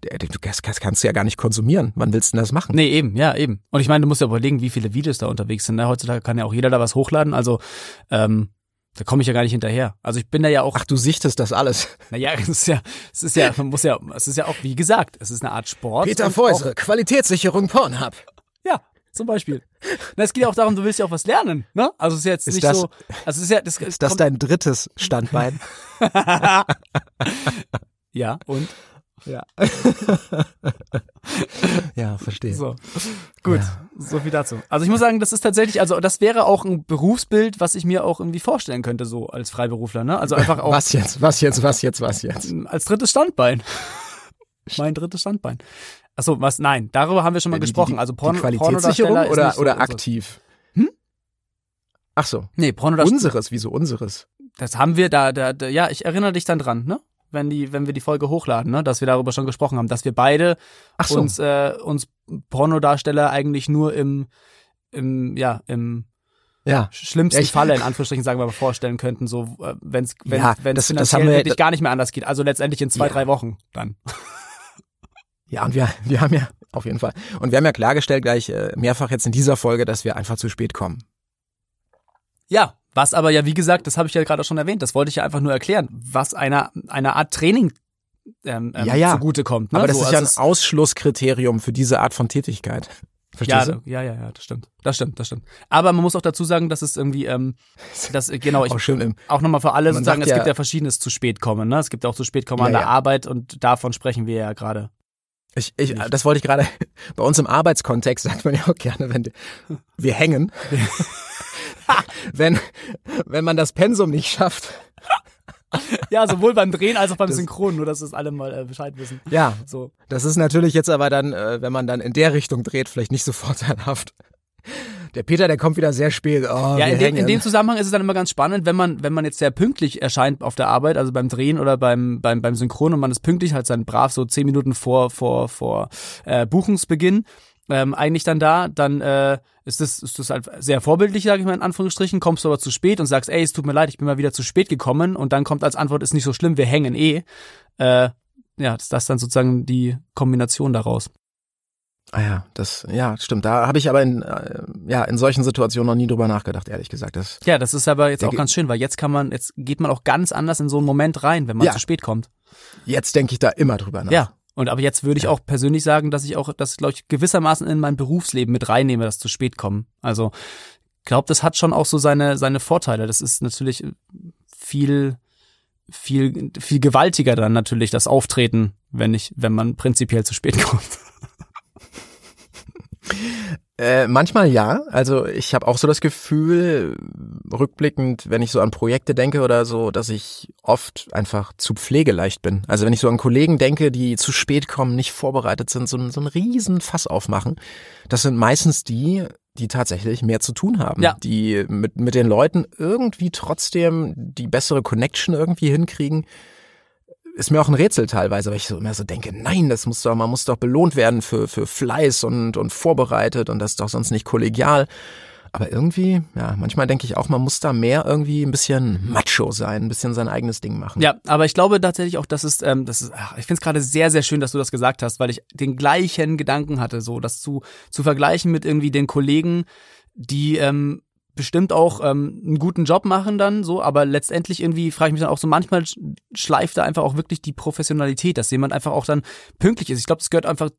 [SPEAKER 2] Das kannst du ja gar nicht konsumieren. Wann willst du denn das machen?
[SPEAKER 3] Nee, eben, ja, eben. Und ich meine, du musst ja überlegen, wie viele Videos da unterwegs sind. Ne? Heutzutage kann ja auch jeder da was hochladen. Also, ähm, da komme ich ja gar nicht hinterher. Also ich bin da ja auch,
[SPEAKER 2] Ach, du sichtest das alles.
[SPEAKER 3] naja, es ist ja, es ist ja, man muss ja, es ist ja auch, wie gesagt, es ist eine Art Sport.
[SPEAKER 2] Peter
[SPEAKER 3] und
[SPEAKER 2] Feusere, Qualitätssicherung Pornhub.
[SPEAKER 3] Ja, zum Beispiel. Na, es geht ja auch darum, du willst ja auch was lernen, ne? Also es ist jetzt
[SPEAKER 2] Ist
[SPEAKER 3] nicht
[SPEAKER 2] das-
[SPEAKER 3] so, also es ist ja, das,
[SPEAKER 2] Ist das dein drittes Standbein?
[SPEAKER 3] ja, und?
[SPEAKER 2] Ja. ja, verstehe.
[SPEAKER 3] So. Gut,
[SPEAKER 2] Ja.
[SPEAKER 3] so viel dazu. Also ich muss sagen, das ist tatsächlich, also das wäre auch ein Berufsbild, was ich mir auch irgendwie vorstellen könnte, so als Freiberufler, ne? Also einfach auch
[SPEAKER 2] Was jetzt? Was jetzt? Was jetzt? Was jetzt?
[SPEAKER 3] als drittes Standbein. mein drittes Standbein. Achso, was? Nein, darüber haben wir schon mal
[SPEAKER 2] Die-
[SPEAKER 3] gesprochen.
[SPEAKER 2] die,
[SPEAKER 3] also Porno,
[SPEAKER 2] die Qualitätssicherung
[SPEAKER 3] Pornodarsteller ist
[SPEAKER 2] oder,
[SPEAKER 3] so
[SPEAKER 2] oder
[SPEAKER 3] unseres.
[SPEAKER 2] aktiv? Hm? Ach so.
[SPEAKER 3] Nee, Pornodarsteller.
[SPEAKER 2] Unseres, wieso unseres?
[SPEAKER 3] Das haben wir da, da, da, ja, ich erinnere dich dann dran, ne? Wenn die, wenn wir die Folge hochladen, ne? Dass wir darüber schon gesprochen haben, dass wir beide
[SPEAKER 2] so.
[SPEAKER 3] uns, äh, uns Pornodarsteller eigentlich nur im, im, ja, im
[SPEAKER 2] ja.
[SPEAKER 3] schlimmsten
[SPEAKER 2] Ja, ich-
[SPEAKER 3] Falle in Anführungsstrichen sagen wir mal vorstellen könnten, so äh, wenn's wenn
[SPEAKER 2] Ja,
[SPEAKER 3] wenn
[SPEAKER 2] das-
[SPEAKER 3] es finanziell
[SPEAKER 2] wir-
[SPEAKER 3] wirklich gar nicht mehr anders geht. Also letztendlich in zwei
[SPEAKER 2] Ja.
[SPEAKER 3] drei Wochen dann.
[SPEAKER 2] Ja, und wir, wir haben ja, auf jeden Fall. Und wir haben ja klargestellt gleich äh, mehrfach jetzt in dieser Folge, dass wir einfach zu spät kommen.
[SPEAKER 3] Ja, was aber ja wie gesagt, das habe ich ja gerade schon erwähnt. Das wollte ich ja einfach nur erklären, was einer einer Art Training ähm, ähm,
[SPEAKER 2] Ja, ja.
[SPEAKER 3] zugute kommt. Ne?
[SPEAKER 2] Aber das
[SPEAKER 3] so,
[SPEAKER 2] ist ja ein
[SPEAKER 3] also
[SPEAKER 2] Ausschlusskriterium für diese Art von Tätigkeit. Verstehst
[SPEAKER 3] ja,
[SPEAKER 2] du?
[SPEAKER 3] ja, ja, ja, das stimmt. Das stimmt, das stimmt. Aber man muss auch dazu sagen, dass es irgendwie, ähm, das, äh, genau, ich,
[SPEAKER 2] Auch schön
[SPEAKER 3] auch nochmal für alle sozusagen, es
[SPEAKER 2] ja-
[SPEAKER 3] gibt ja verschiedenes zu spät kommen, ne? Es gibt auch zu spät kommen an
[SPEAKER 2] Ja,
[SPEAKER 3] der
[SPEAKER 2] ja.
[SPEAKER 3] Arbeit und davon sprechen wir ja gerade.
[SPEAKER 2] ich, ich, das wollte ich gerade, bei uns im Arbeitskontext sagt man ja auch gerne, wenn wir hängen. wenn, wenn man das Pensum nicht schafft.
[SPEAKER 3] Ja, sowohl beim Drehen als auch beim
[SPEAKER 2] Das-
[SPEAKER 3] Synchron, nur dass es alle mal äh, Bescheid wissen.
[SPEAKER 2] Ja,
[SPEAKER 3] So.
[SPEAKER 2] Das ist natürlich jetzt aber dann, äh, wenn man dann in der Richtung dreht, vielleicht nicht so vorteilhaft. Der Peter, der kommt wieder sehr spät. Oh,
[SPEAKER 3] Ja, in dem, in dem Zusammenhang ist es dann immer ganz spannend, wenn man, wenn man jetzt sehr pünktlich erscheint auf der Arbeit, also beim Drehen oder beim, beim, beim Synchron und man ist pünktlich, halt dann brav so zehn Minuten vor, vor, vor äh, Buchungsbeginn, ähm, eigentlich dann da, dann äh, ist das, ist das halt sehr vorbildlich, sage ich mal in Anführungsstrichen, kommst du aber zu spät und sagst, ey, es tut mir leid, ich bin mal wieder zu spät gekommen und dann kommt als Antwort, ist nicht so schlimm, wir hängen eh. Äh, ja, das das ist dann sozusagen die Kombination daraus.
[SPEAKER 2] Ah ja, das, ja, stimmt. Da habe ich aber in, äh, ja, in solchen Situationen noch nie drüber nachgedacht, ehrlich gesagt. Das,
[SPEAKER 3] Ja, das ist aber jetzt auch ganz schön, weil jetzt kann man, jetzt geht man auch ganz anders in so einen Moment rein, wenn man
[SPEAKER 2] Ja.
[SPEAKER 3] zu spät kommt.
[SPEAKER 2] jetzt denke ich da immer drüber nach.
[SPEAKER 3] Ja. Und aber jetzt würde ich auch persönlich sagen, dass ich auch das, glaube ich, gewissermaßen in mein Berufsleben mit reinnehme, das zu spät kommen. Also, ich glaube, das hat schon auch so seine, seine Vorteile. Das ist natürlich viel, viel, viel gewaltiger dann natürlich das Auftreten, wenn ich, wenn man prinzipiell zu spät kommt.
[SPEAKER 2] Äh, manchmal ja. Also ich habe auch so das Gefühl, rückblickend, wenn ich so an Projekte denke oder so, dass ich oft einfach zu pflegeleicht bin. Also wenn ich so an Kollegen denke, die zu spät kommen, nicht vorbereitet sind, so, ein- so einen riesen Fass aufmachen, das sind meistens die, die tatsächlich mehr zu tun haben.
[SPEAKER 3] Ja.
[SPEAKER 2] Die mit, mit den Leuten irgendwie trotzdem die bessere Connection irgendwie hinkriegen. Ist mir auch ein Rätsel teilweise, weil ich so immer so denke, nein, das muss doch, man muss doch belohnt werden für, für Fleiß und, und vorbereitet und das ist doch sonst nicht kollegial. Aber irgendwie, ja, manchmal denke ich auch, man muss da mehr irgendwie ein bisschen macho sein, ein bisschen sein eigenes Ding machen.
[SPEAKER 3] Ja, aber ich glaube tatsächlich auch, dass es, ähm, das ist, ach, ich finde es gerade sehr, sehr schön, dass du das gesagt hast, weil ich den gleichen Gedanken hatte, so das zu, zu vergleichen mit irgendwie den Kollegen, die ähm, bestimmt auch ähm, einen guten Job machen dann so, aber letztendlich irgendwie frage ich mich dann auch so, manchmal sch- schleift da einfach auch wirklich die Professionalität, dass jemand einfach auch dann pünktlich ist. Ich glaube, das gehört einfach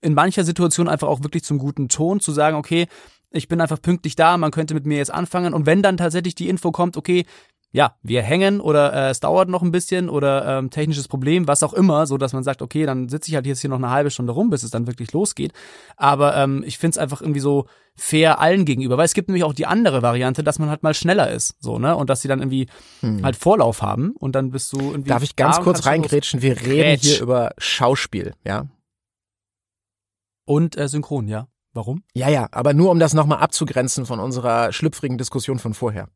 [SPEAKER 3] in mancher Situation einfach auch wirklich zum guten Ton, zu sagen, okay, ich bin einfach pünktlich da, man könnte mit mir jetzt anfangen und wenn dann tatsächlich die Info kommt, okay, ja, wir hängen oder äh, es dauert noch ein bisschen oder ähm, technisches Problem, was auch immer, so dass man sagt, okay, dann sitze ich halt jetzt hier noch eine halbe Stunde rum, bis es dann wirklich losgeht. Aber ähm, ich finde es einfach irgendwie so fair allen gegenüber, weil es gibt nämlich auch die andere Variante, dass man halt mal schneller ist, so ne, und dass sie dann irgendwie halt Vorlauf haben und dann bist du irgendwie.
[SPEAKER 2] Hm. Darf ich ganz
[SPEAKER 3] da
[SPEAKER 2] kurz reingrätschen? Wir reden
[SPEAKER 3] Grätsch.
[SPEAKER 2] hier über Schauspiel, ja?
[SPEAKER 3] Und äh, synchron, ja. Warum?
[SPEAKER 2] Ja, ja, aber nur um das nochmal abzugrenzen von unserer schlüpfrigen Diskussion von vorher.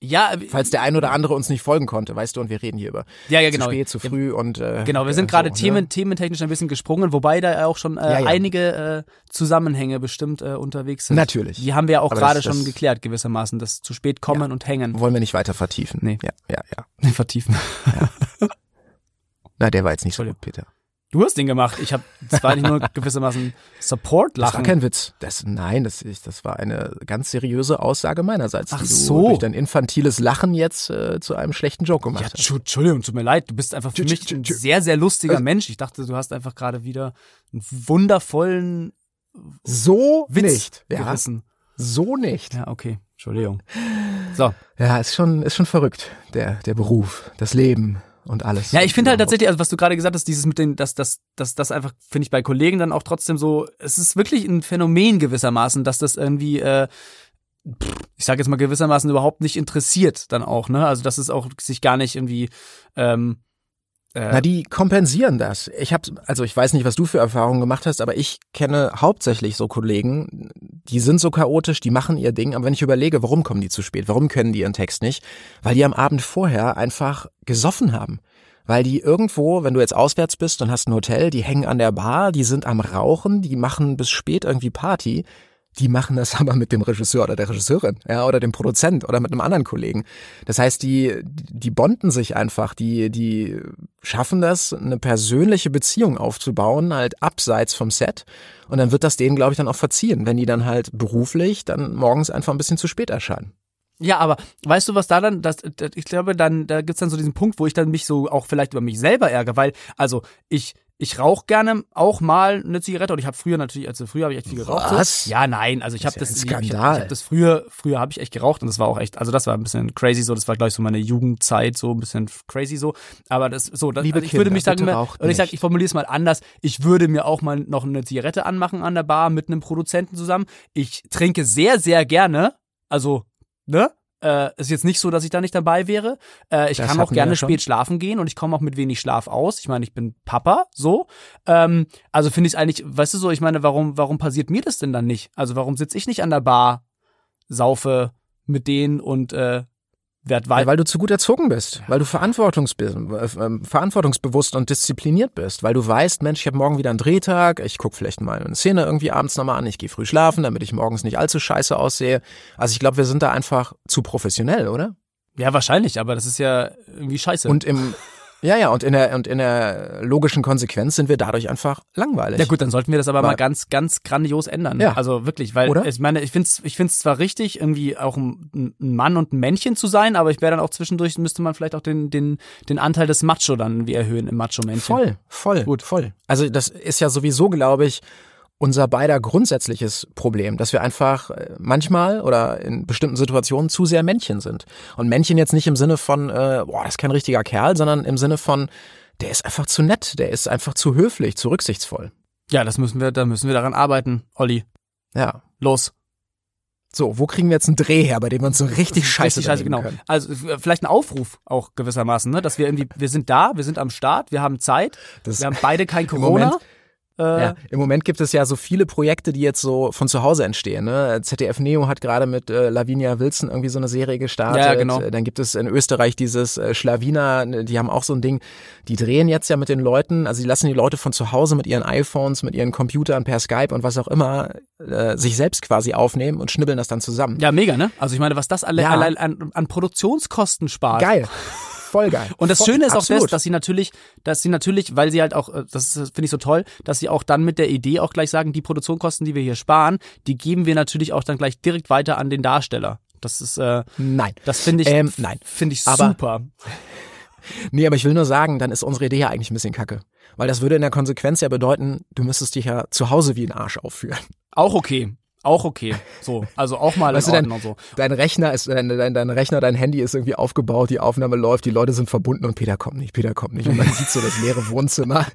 [SPEAKER 3] Ja, äh,
[SPEAKER 2] Falls der ein oder andere uns nicht folgen konnte, weißt du, und wir reden hier über
[SPEAKER 3] Ja, ja, genau.
[SPEAKER 2] zu spät, zu früh und äh,
[SPEAKER 3] Genau, wir sind
[SPEAKER 2] äh,
[SPEAKER 3] gerade
[SPEAKER 2] so,
[SPEAKER 3] Themen,
[SPEAKER 2] Ne?
[SPEAKER 3] thementechnisch ein bisschen gesprungen, wobei da auch schon äh,
[SPEAKER 2] Ja, ja.
[SPEAKER 3] einige äh, Zusammenhänge bestimmt äh, unterwegs sind.
[SPEAKER 2] Natürlich.
[SPEAKER 3] Die haben wir ja auch gerade schon
[SPEAKER 2] das-
[SPEAKER 3] geklärt, gewissermaßen, das zu spät kommen und hängen.
[SPEAKER 2] Wollen wir nicht weiter vertiefen?
[SPEAKER 3] Nee.
[SPEAKER 2] Ja, ja, ja.
[SPEAKER 3] Vertiefen.
[SPEAKER 2] Na, der war jetzt nicht so gut, Peter.
[SPEAKER 3] Du hast den gemacht. Ich habe zwar nicht nur gewissermaßen
[SPEAKER 2] Das war kein Witz. Das, nein, das, ich, das war eine ganz seriöse Aussage meinerseits,
[SPEAKER 3] Ach
[SPEAKER 2] die du
[SPEAKER 3] so.
[SPEAKER 2] durch dein infantiles Lachen jetzt äh, zu einem schlechten Joke gemacht
[SPEAKER 3] Ja,
[SPEAKER 2] hast.
[SPEAKER 3] Tschu- Entschuldigung, tut mir leid. Du bist einfach für mich ein sehr, sehr lustiger
[SPEAKER 2] Also-
[SPEAKER 3] Mensch. Ich dachte, du hast einfach gerade wieder einen wundervollen
[SPEAKER 2] So
[SPEAKER 3] Witz
[SPEAKER 2] nicht. Ja,
[SPEAKER 3] gerissen.
[SPEAKER 2] so nicht.
[SPEAKER 3] Ja, okay. Entschuldigung. So.
[SPEAKER 2] Ja, ist schon, ist schon verrückt. Der, der Beruf, das Leben und alles.
[SPEAKER 3] Ja, ich finde halt tatsächlich, also was du gerade gesagt hast, dieses mit den, dass das, das, das einfach, finde ich bei Kollegen dann auch trotzdem so, es ist wirklich ein Phänomen gewissermaßen, dass das irgendwie, äh, ich sage jetzt mal gewissermaßen überhaupt nicht interessiert dann auch, ne? Also dass es auch sich gar nicht irgendwie, ähm, äh,
[SPEAKER 2] Na, die kompensieren das. Ich habe, also ich weiß nicht, was du für Erfahrungen gemacht hast, aber ich kenne hauptsächlich so Kollegen, die sind so chaotisch, die machen ihr Ding, aber wenn ich überlege, warum kommen die zu spät, warum können die ihren Text nicht, weil die am Abend vorher einfach gesoffen haben. Weil die irgendwo, wenn du jetzt auswärts bist und hast ein Hotel, die hängen an der Bar, die sind am Rauchen, die machen bis spät irgendwie Party. Die machen das aber mit dem Regisseur oder der Regisseurin, ja, oder dem Produzent oder mit einem anderen Kollegen. Das heißt, die, die bonden sich einfach, die, die schaffen das, eine persönliche Beziehung aufzubauen, halt abseits vom Set. Und dann wird das denen, glaube ich, dann auch verziehen, wenn die dann halt beruflich dann morgens einfach ein bisschen zu spät erscheinen.
[SPEAKER 3] Ja, aber weißt du, was da dann, das, das, ich glaube, dann, da gibt's dann so diesen Punkt, wo ich dann mich so auch vielleicht über mich selber ärgere, weil, also, ich, ich rauche gerne auch mal eine Zigarette und ich habe früher natürlich, also früher habe ich echt viel geraucht.
[SPEAKER 2] Was?
[SPEAKER 3] So. Ja, nein, also ich habe
[SPEAKER 2] Das
[SPEAKER 3] das,
[SPEAKER 2] ja ein
[SPEAKER 3] ich, ich, ich hab das früher, früher habe ich echt geraucht und das war auch echt, also das war ein bisschen crazy so, das war gleich so meine Jugendzeit, so ein bisschen crazy so, aber das, so, das,
[SPEAKER 2] Liebe
[SPEAKER 3] also ich würde
[SPEAKER 2] Kinder,
[SPEAKER 3] mich sagen, und ich sag, ich formuliere es mal anders, ich würde mir auch mal noch eine Zigarette anmachen an der Bar mit einem Produzenten zusammen. Ich trinke sehr, sehr gerne, also, ne? Äh, ist jetzt nicht so, dass ich da nicht dabei wäre. Äh, ich
[SPEAKER 2] Das
[SPEAKER 3] kann auch gerne
[SPEAKER 2] ja
[SPEAKER 3] spät schlafen gehen und ich komme auch mit wenig Schlaf aus. Ich meine, ich bin Papa, so. Ähm, also finde ich es eigentlich, weißt du so, ich meine, warum, warum passiert mir das denn dann nicht? Also warum sitze ich nicht an der Bar, saufe mit denen und äh, werd
[SPEAKER 2] Ja,
[SPEAKER 3] weiter.
[SPEAKER 2] weil du zu gut erzogen bist, weil du äh, ähm, verantwortungsbewusst und diszipliniert bist, weil du weißt, Mensch, ich habe morgen wieder einen Drehtag, ich guck vielleicht mal eine Szene irgendwie abends nochmal an, ich gehe früh schlafen, damit ich morgens nicht allzu scheiße aussehe. Also ich glaube, wir sind da einfach zu professionell, oder?
[SPEAKER 3] Ja, wahrscheinlich, aber das ist ja irgendwie scheiße.
[SPEAKER 2] Und im ja, ja, und in der und in der logischen Konsequenz sind wir dadurch einfach langweilig.
[SPEAKER 3] Ja gut, dann sollten wir das aber mal
[SPEAKER 2] Weil-
[SPEAKER 3] ganz, ganz grandios ändern.
[SPEAKER 2] Ja.
[SPEAKER 3] Also wirklich, weil
[SPEAKER 2] Oder?
[SPEAKER 3] ich meine, ich finde es ich find's zwar richtig, irgendwie auch ein, ein Mann und ein Männchen zu sein, aber ich wäre dann auch zwischendurch, müsste man vielleicht auch den, den, den Anteil des Macho dann irgendwie erhöhen im Macho-Männchen.
[SPEAKER 2] Voll, voll, gut, voll. Also das ist ja sowieso, glaube ich, unser beider grundsätzliches Problem, dass wir einfach äh, manchmal oder in bestimmten Situationen zu sehr Männchen sind. Und Männchen jetzt nicht im Sinne von, äh, boah, das ist kein richtiger Kerl, sondern im Sinne von, der ist einfach zu nett, der ist einfach zu höflich, zu rücksichtsvoll.
[SPEAKER 3] Ja, das müssen wir, da müssen wir daran arbeiten, Olli.
[SPEAKER 2] Ja.
[SPEAKER 3] Los.
[SPEAKER 2] So, wo kriegen wir jetzt einen Dreh her, bei dem wir uns so richtig scheiße,
[SPEAKER 3] Richtig scheiße, genau.
[SPEAKER 2] können?
[SPEAKER 3] Also vielleicht ein Aufruf auch gewissermaßen, ne? dass wir irgendwie, wir sind da, wir sind am Start, wir haben Zeit,
[SPEAKER 2] Das-
[SPEAKER 3] wir haben beide kein Corona.
[SPEAKER 2] Moment-
[SPEAKER 3] äh,
[SPEAKER 2] Ja, im Moment gibt es ja so viele Projekte, die jetzt so von zu Hause entstehen. Ne? ZDF Neo hat gerade mit äh, Lavinia Wilson irgendwie so eine Serie gestartet.
[SPEAKER 3] Ja, genau.
[SPEAKER 2] Dann gibt es in Österreich dieses äh, Schlawiner, ne, die haben auch so ein Ding. Die drehen jetzt ja mit den Leuten, also die lassen die Leute von zu Hause mit ihren iPhones, mit ihren Computern per Skype und was auch immer äh, sich selbst quasi aufnehmen und schnibbeln das dann zusammen.
[SPEAKER 3] ja, mega, ne? Also ich meine, was das alle,
[SPEAKER 2] Ja.
[SPEAKER 3] allein an, an Produktionskosten spart.
[SPEAKER 2] Geil. Voll geil.
[SPEAKER 3] Und das
[SPEAKER 2] Voll,
[SPEAKER 3] Schöne ist auch das,
[SPEAKER 2] absolut.
[SPEAKER 3] dass sie natürlich, dass sie natürlich, weil sie halt auch, äh, das finde ich so toll, dass sie auch dann mit der Idee auch gleich sagen, die Produktionskosten, die wir hier sparen, die geben wir natürlich auch dann gleich direkt weiter an den Darsteller. Das ist, äh,
[SPEAKER 2] Nein.
[SPEAKER 3] das finde ich,
[SPEAKER 2] Ähm, nein.
[SPEAKER 3] finde ich
[SPEAKER 2] Aber-
[SPEAKER 3] super.
[SPEAKER 2] Nee, aber ich will nur sagen, dann ist unsere Idee ja eigentlich ein bisschen kacke. Weil das würde in der Konsequenz ja bedeuten, du müsstest dich ja zu Hause wie ein Arsch aufführen.
[SPEAKER 3] Auch okay. Auch okay. So, also auch mal
[SPEAKER 2] Weißt
[SPEAKER 3] in
[SPEAKER 2] du, dein,
[SPEAKER 3] Ordnung so.
[SPEAKER 2] dein Rechner ist, dein, dein, dein Rechner, dein Handy ist irgendwie aufgebaut, die Aufnahme läuft, die Leute sind verbunden und Peter kommt nicht, Peter kommt nicht. Und man sieht so das leere Wohnzimmer.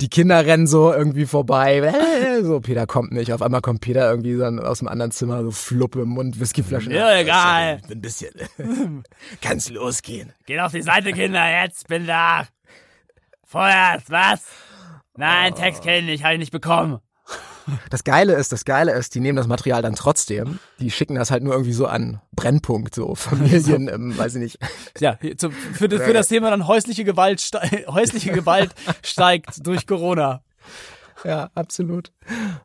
[SPEAKER 2] Die Kinder rennen so irgendwie vorbei. Äh, So, Peter kommt nicht. Auf einmal kommt Peter irgendwie dann aus dem anderen Zimmer, so Fluppe im Mund, Whiskyflasche.
[SPEAKER 3] Ja, egal.
[SPEAKER 2] Ein bisschen. Kann's losgehen.
[SPEAKER 3] Geht auf die Seite, Kinder, jetzt bin da. Vorerst, was? Nein, Text kenne ich, habe ich nicht bekommen.
[SPEAKER 2] Das Geile ist, das Geile ist, die nehmen das Material dann trotzdem. Die schicken das halt nur irgendwie so an Brennpunkt, so Familien, ähm, weiß ich nicht.
[SPEAKER 3] Ja, für, für, für das Thema dann häusliche Gewalt, häusliche Gewalt steigt durch Corona.
[SPEAKER 2] Ja, absolut.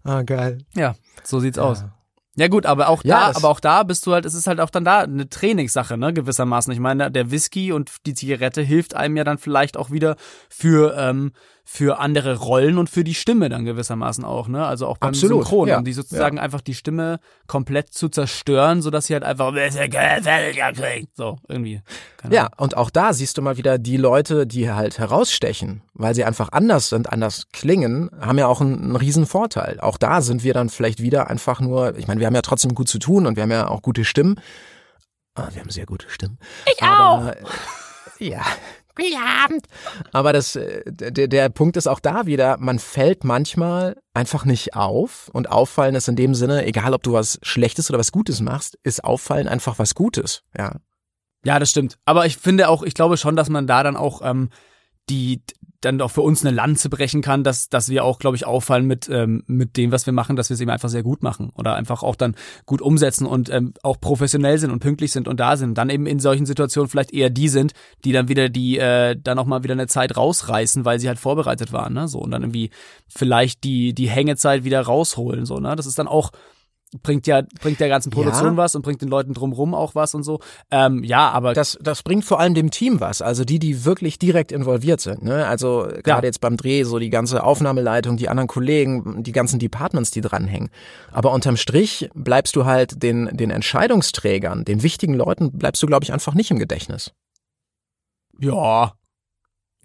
[SPEAKER 2] Ah, geil.
[SPEAKER 3] Ja, so sieht's ja. aus. Ja gut, aber auch
[SPEAKER 2] Ja,
[SPEAKER 3] da, aber auch da bist du halt, es ist halt auch dann da eine Trainingssache, ne, gewissermaßen. Ich meine, der Whisky und die Zigarette hilft einem ja dann vielleicht auch wieder für ähm, für andere Rollen und für die Stimme dann gewissermaßen auch, ne? Also auch beim
[SPEAKER 2] Absolut,
[SPEAKER 3] Synchron,
[SPEAKER 2] ja,
[SPEAKER 3] um die sozusagen einfach die Stimme komplett zu zerstören, sodass sie halt einfach so irgendwie. Keine
[SPEAKER 2] Ja, und auch da siehst du mal wieder die Leute, die halt herausstechen, weil sie einfach anders sind, anders klingen, haben ja auch einen, einen riesen Vorteil. Auch da sind wir dann vielleicht wieder einfach nur, ich meine, wir haben ja trotzdem gut zu tun und wir haben ja auch gute Stimmen. Ah, wir haben sehr gute Stimmen. Ich auch. Ja. Guten Abend. Aber das, äh, der, der Punkt ist auch da wieder, man fällt manchmal einfach nicht auf und auffallen ist in dem Sinne, egal ob du was Schlechtes oder was Gutes machst, ist auffallen einfach was Gutes. Ja.
[SPEAKER 3] Ja, das stimmt. Aber ich finde auch, ich glaube schon, dass man da dann auch ähm, die dann auch für uns eine Lanze brechen kann, dass, dass wir auch, glaube ich, auffallen mit, ähm, mit dem, was wir machen, dass wir es eben einfach sehr gut machen oder einfach auch dann gut umsetzen und ähm, auch professionell sind und pünktlich sind und da sind dann eben in solchen Situationen vielleicht eher die sind, die dann wieder die, äh, dann auch mal wieder eine Zeit rausreißen, weil sie halt vorbereitet waren, ne, so und dann irgendwie vielleicht die, die Hängezeit wieder rausholen, so, ne, das ist dann auch, bringt ja, bringt der ganzen Produktion
[SPEAKER 2] Ja.
[SPEAKER 3] was und bringt den Leuten drumrum auch was und so, ähm, ja, aber
[SPEAKER 2] Das, das bringt vor allem dem Team was, also die, die wirklich direkt involviert sind. Ne? Also gerade jetzt beim Dreh, so die ganze Aufnahmeleitung, die anderen Kollegen, die ganzen Departments, die dranhängen. Aber unterm Strich bleibst du halt den, den Entscheidungsträgern, den wichtigen Leuten, bleibst du, glaube ich, einfach nicht im Gedächtnis.
[SPEAKER 3] Ja.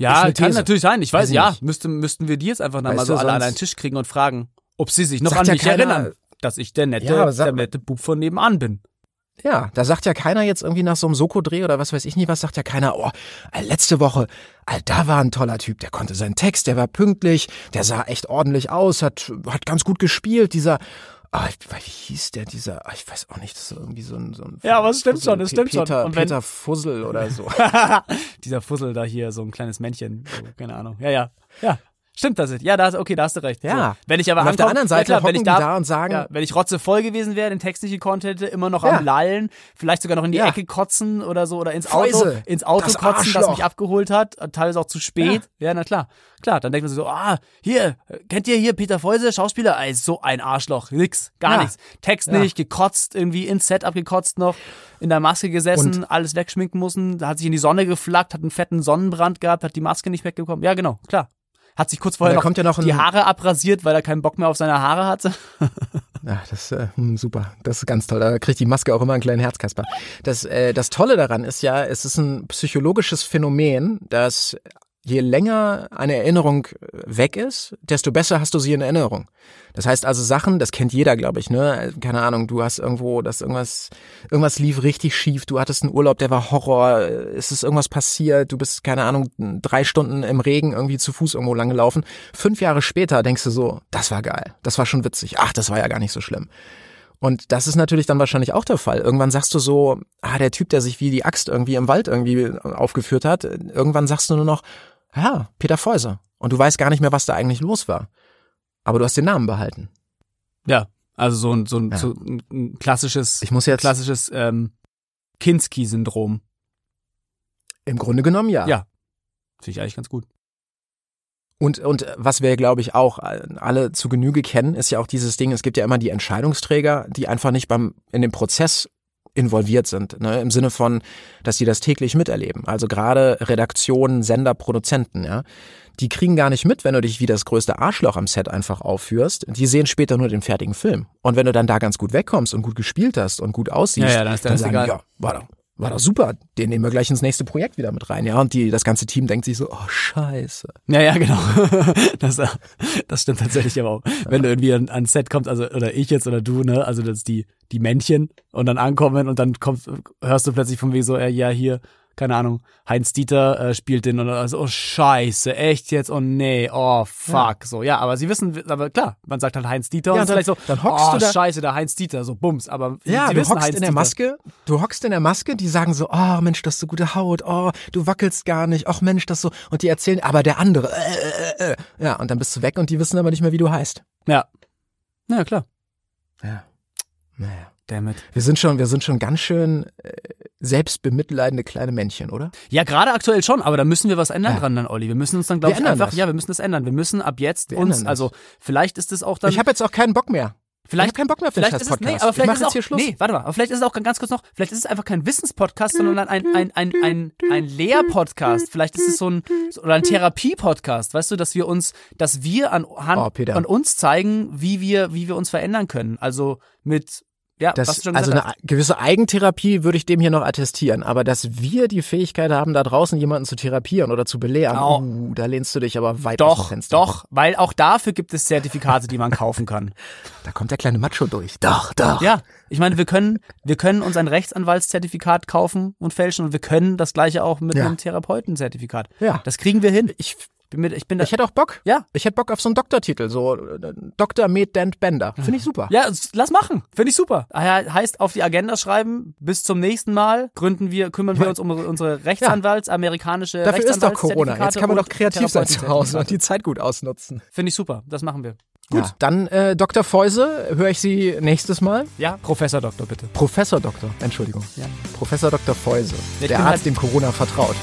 [SPEAKER 3] Ja, kann natürlich sein. Ich weiß,
[SPEAKER 2] Weiß
[SPEAKER 3] ja, müsste, müssten wir die jetzt einfach mal so alle an einen Tisch kriegen und fragen, ob sie sich noch an
[SPEAKER 2] ja
[SPEAKER 3] mich
[SPEAKER 2] keiner-
[SPEAKER 3] erinnern, dass ich der nette,
[SPEAKER 2] Ja, sag-
[SPEAKER 3] der nette Bub von nebenan bin.
[SPEAKER 2] Ja, da sagt ja keiner jetzt irgendwie nach so einem Soko-Dreh oder was weiß ich nicht was, sagt ja keiner, oh, äh, letzte Woche, äh, da war ein toller Typ, der konnte seinen Text, der war pünktlich, der sah echt ordentlich aus, hat, hat ganz gut gespielt, dieser, ah, ich- wie hieß der, dieser, ah, ich weiß auch nicht, das ist irgendwie so ein, so ein
[SPEAKER 3] Ja, aber es stimmt
[SPEAKER 2] Fussel,
[SPEAKER 3] schon, es stimmt schon.
[SPEAKER 2] Peter,
[SPEAKER 3] Und wenn-
[SPEAKER 2] Peter Fussel oder so.
[SPEAKER 3] Dieser Fussel da hier, so ein kleines Männchen, so, keine Ahnung. Ja, ja, ja. Stimmt das jetzt? Ja, da okay, da hast du recht.
[SPEAKER 2] Ja.
[SPEAKER 3] So. Wenn ich aber
[SPEAKER 2] Und auf der anderen Seite
[SPEAKER 3] klar, wenn ich da,
[SPEAKER 2] da und sagen-
[SPEAKER 3] ja, wenn ich rotze voll gewesen wäre, den Text nicht gekonnt hätte, immer noch
[SPEAKER 2] Ja.
[SPEAKER 3] am Lallen, vielleicht sogar noch in die
[SPEAKER 2] Ja.
[SPEAKER 3] Ecke kotzen oder so oder ins Auto,
[SPEAKER 2] Fäuse,
[SPEAKER 3] ins Auto
[SPEAKER 2] das
[SPEAKER 3] kotzen, das
[SPEAKER 2] Arschloch.
[SPEAKER 3] mich abgeholt hat, teilweise auch zu spät. Ja, na klar. Klar, dann denkt man sich so, ah, hier, kennt ihr hier Peter Feuse, Schauspieler? Ey, so ein Arschloch, nix, gar nichts. Text nicht, gekotzt, irgendwie ins Set abgekotzt noch, in der Maske gesessen,
[SPEAKER 2] Und-
[SPEAKER 3] alles wegschminken müssen, hat sich in die Sonne geflackt, hat einen fetten Sonnenbrand gehabt, hat die Maske nicht weggekommen. Ja, genau, klar. Hat sich kurz vorher noch,
[SPEAKER 2] ja noch
[SPEAKER 3] die Haare abrasiert, weil er keinen Bock mehr auf seine Haare hatte.
[SPEAKER 2] Ja, das äh, hm, super. Das ist ganz toll. Da kriegt die Maske auch immer einen kleinen Herzkasper. Das, äh, das Tolle daran ist ja, es ist ein psychologisches Phänomen, dass je länger eine Erinnerung äh, weg ist, desto besser hast du sie in Erinnerung. Das heißt also Sachen, das kennt jeder, glaube ich, ne? Keine Ahnung, du hast irgendwo, dass irgendwas, irgendwas lief richtig schief, du hattest einen Urlaub, der war Horror, äh, es ist irgendwas passiert, du bist, keine Ahnung, drei Stunden im Regen irgendwie zu Fuß irgendwo lang gelaufen. Fünf Jahre später denkst du so, das war geil, das war schon witzig, ach, das war ja gar nicht so schlimm. Und das ist natürlich dann wahrscheinlich auch der Fall. Irgendwann sagst du so, ah, der Typ, der sich wie die Axt irgendwie im Wald irgendwie aufgeführt hat, irgendwann sagst du nur noch, ja, Peter Feuser. Und du weißt gar nicht mehr, was da eigentlich los war. Aber du hast den Namen behalten.
[SPEAKER 3] Ja, also so ein, so ein,
[SPEAKER 2] Ja.
[SPEAKER 3] so ein, ein klassisches,
[SPEAKER 2] Ich muss jetzt
[SPEAKER 3] klassisches ähm, Kinski-Syndrom.
[SPEAKER 2] im Grunde genommen ja.
[SPEAKER 3] Ja. Finde ich eigentlich ganz gut.
[SPEAKER 2] Und, und was wir, glaube ich, auch alle zu Genüge kennen, ist ja auch dieses Ding, es gibt ja immer die Entscheidungsträger, die einfach nicht beim, in dem Prozess involviert sind, ne? im Sinne von, dass sie das täglich miterleben. Also gerade Redaktionen, Sender, Produzenten, ja, die kriegen gar nicht mit, wenn du dich wie das größte Arschloch am Set einfach aufführst. Die sehen später nur den fertigen Film. Und wenn du dann da ganz gut wegkommst und gut gespielt hast und gut aussiehst,
[SPEAKER 3] Ja, ja, dann ist das
[SPEAKER 2] sagen,
[SPEAKER 3] egal.
[SPEAKER 2] die, ja, war doch, war doch super, den nehmen wir gleich ins nächste Projekt wieder mit rein, ja. Und die, das ganze Team denkt sich so, oh Scheiße.
[SPEAKER 3] Ja, ja, genau. Das, das stimmt tatsächlich aber auch. Wenn du irgendwie an, ans Set kommst, also oder ich jetzt oder du, ne, also das die die Männchen und dann ankommen und dann kommst, hörst du plötzlich von wegen so, äh, ja hier, keine Ahnung, Heinz Dieter äh, spielt den und dann also, oh Scheiße, echt jetzt, oh nee, oh fuck, so ja, aber sie wissen, aber klar, man sagt halt Heinz Dieter
[SPEAKER 2] Ja,
[SPEAKER 3] und
[SPEAKER 2] und
[SPEAKER 3] vielleicht so,
[SPEAKER 2] dann- dann hockst
[SPEAKER 3] oh
[SPEAKER 2] du da-
[SPEAKER 3] Scheiße, der Heinz Dieter, so Bums, aber
[SPEAKER 2] Ja,
[SPEAKER 3] sie
[SPEAKER 2] du
[SPEAKER 3] wissen
[SPEAKER 2] hockst
[SPEAKER 3] Heinz
[SPEAKER 2] in der
[SPEAKER 3] Dieter.
[SPEAKER 2] Maske, du hockst in der Maske, die sagen so, oh Mensch, das ist so gute Haut, oh, du wackelst gar nicht, ach Mensch, das so, und die erzählen, aber der andere, äh, äh, äh. ja, und dann bist du weg und die wissen aber nicht mehr, wie du heißt.
[SPEAKER 3] Ja. Na ja, klar.
[SPEAKER 2] Ja. Naja.
[SPEAKER 3] Damit.
[SPEAKER 2] Wir sind schon, wir sind schon ganz schön äh, selbstbemitleidende kleine Männchen, oder?
[SPEAKER 3] Ja, gerade aktuell schon, aber da müssen wir was ändern
[SPEAKER 2] Ja.
[SPEAKER 3] dran dann, Olli. Wir müssen uns dann, glaube ich, einfach,
[SPEAKER 2] das.
[SPEAKER 3] ja, wir müssen das ändern. Wir müssen ab jetzt
[SPEAKER 2] Wir
[SPEAKER 3] uns, also vielleicht ist es auch dann.
[SPEAKER 2] ich habe jetzt auch keinen Bock mehr.
[SPEAKER 3] Vielleicht,
[SPEAKER 2] ich hab keinen Bock mehr auf den
[SPEAKER 3] vielleicht ist es, nee, aber
[SPEAKER 2] Ich
[SPEAKER 3] vielleicht ist
[SPEAKER 2] jetzt
[SPEAKER 3] auch,
[SPEAKER 2] hier Schluss.
[SPEAKER 3] Nee, warte mal, aber vielleicht ist es auch ganz kurz noch, vielleicht ist es einfach kein Wissenspodcast, sondern ein, ein, ein, ein, ein Lehrpodcast. Vielleicht ist es so ein, oder ein Therapiepodcast, weißt du, dass wir uns, dass wir an,
[SPEAKER 2] Oh,
[SPEAKER 3] an,
[SPEAKER 2] Peter.
[SPEAKER 3] an uns zeigen, wie wir, wie wir uns verändern können. Also mit, ja,
[SPEAKER 2] Das, also eine gewisse Eigentherapie würde ich dem hier noch attestieren, aber dass wir die Fähigkeit haben, da draußen jemanden zu therapieren oder zu belehren,
[SPEAKER 3] Oh.
[SPEAKER 2] uh, da lehnst du dich aber weit
[SPEAKER 3] Doch, doch, weil auch dafür gibt es Zertifikate, die man kaufen kann.
[SPEAKER 2] Da kommt der kleine Macho durch. Doch, doch.
[SPEAKER 3] Ja, ich meine, wir können, wir können uns ein Rechtsanwaltszertifikat kaufen und fälschen und wir können das gleiche auch mit
[SPEAKER 2] Ja.
[SPEAKER 3] einem Therapeutenzertifikat.
[SPEAKER 2] Ja.
[SPEAKER 3] Das kriegen wir hin.
[SPEAKER 2] Ich,
[SPEAKER 3] Bin mit, ich bin da,
[SPEAKER 2] ich hätte auch Bock.
[SPEAKER 3] ja,
[SPEAKER 2] Ich hätte Bock auf so einen Doktortitel, so äh, Dr. Med Dent Bender. Finde ich super.
[SPEAKER 3] ja, lass machen. Finde ich super. Daher heißt auf die Agenda schreiben. Bis zum nächsten Mal gründen wir, kümmern wir uns um unsere Rechtsanwalts, amerikanische
[SPEAKER 2] Dafür ist doch Corona. Jetzt kann man doch kreativ sein zu Hause und die Zeit gut ausnutzen.
[SPEAKER 3] Finde ich super. Das machen wir.
[SPEAKER 2] Gut,
[SPEAKER 3] Ja.
[SPEAKER 2] dann äh, Dr. Feuse, höre ich Sie nächstes Mal.
[SPEAKER 3] Ja, Professor Doktor, bitte.
[SPEAKER 2] Professor Doktor, Entschuldigung.
[SPEAKER 3] Ja.
[SPEAKER 2] Professor Dr. Feuse,
[SPEAKER 3] ich
[SPEAKER 2] der Arzt,
[SPEAKER 3] halt-
[SPEAKER 2] dem Corona vertraut.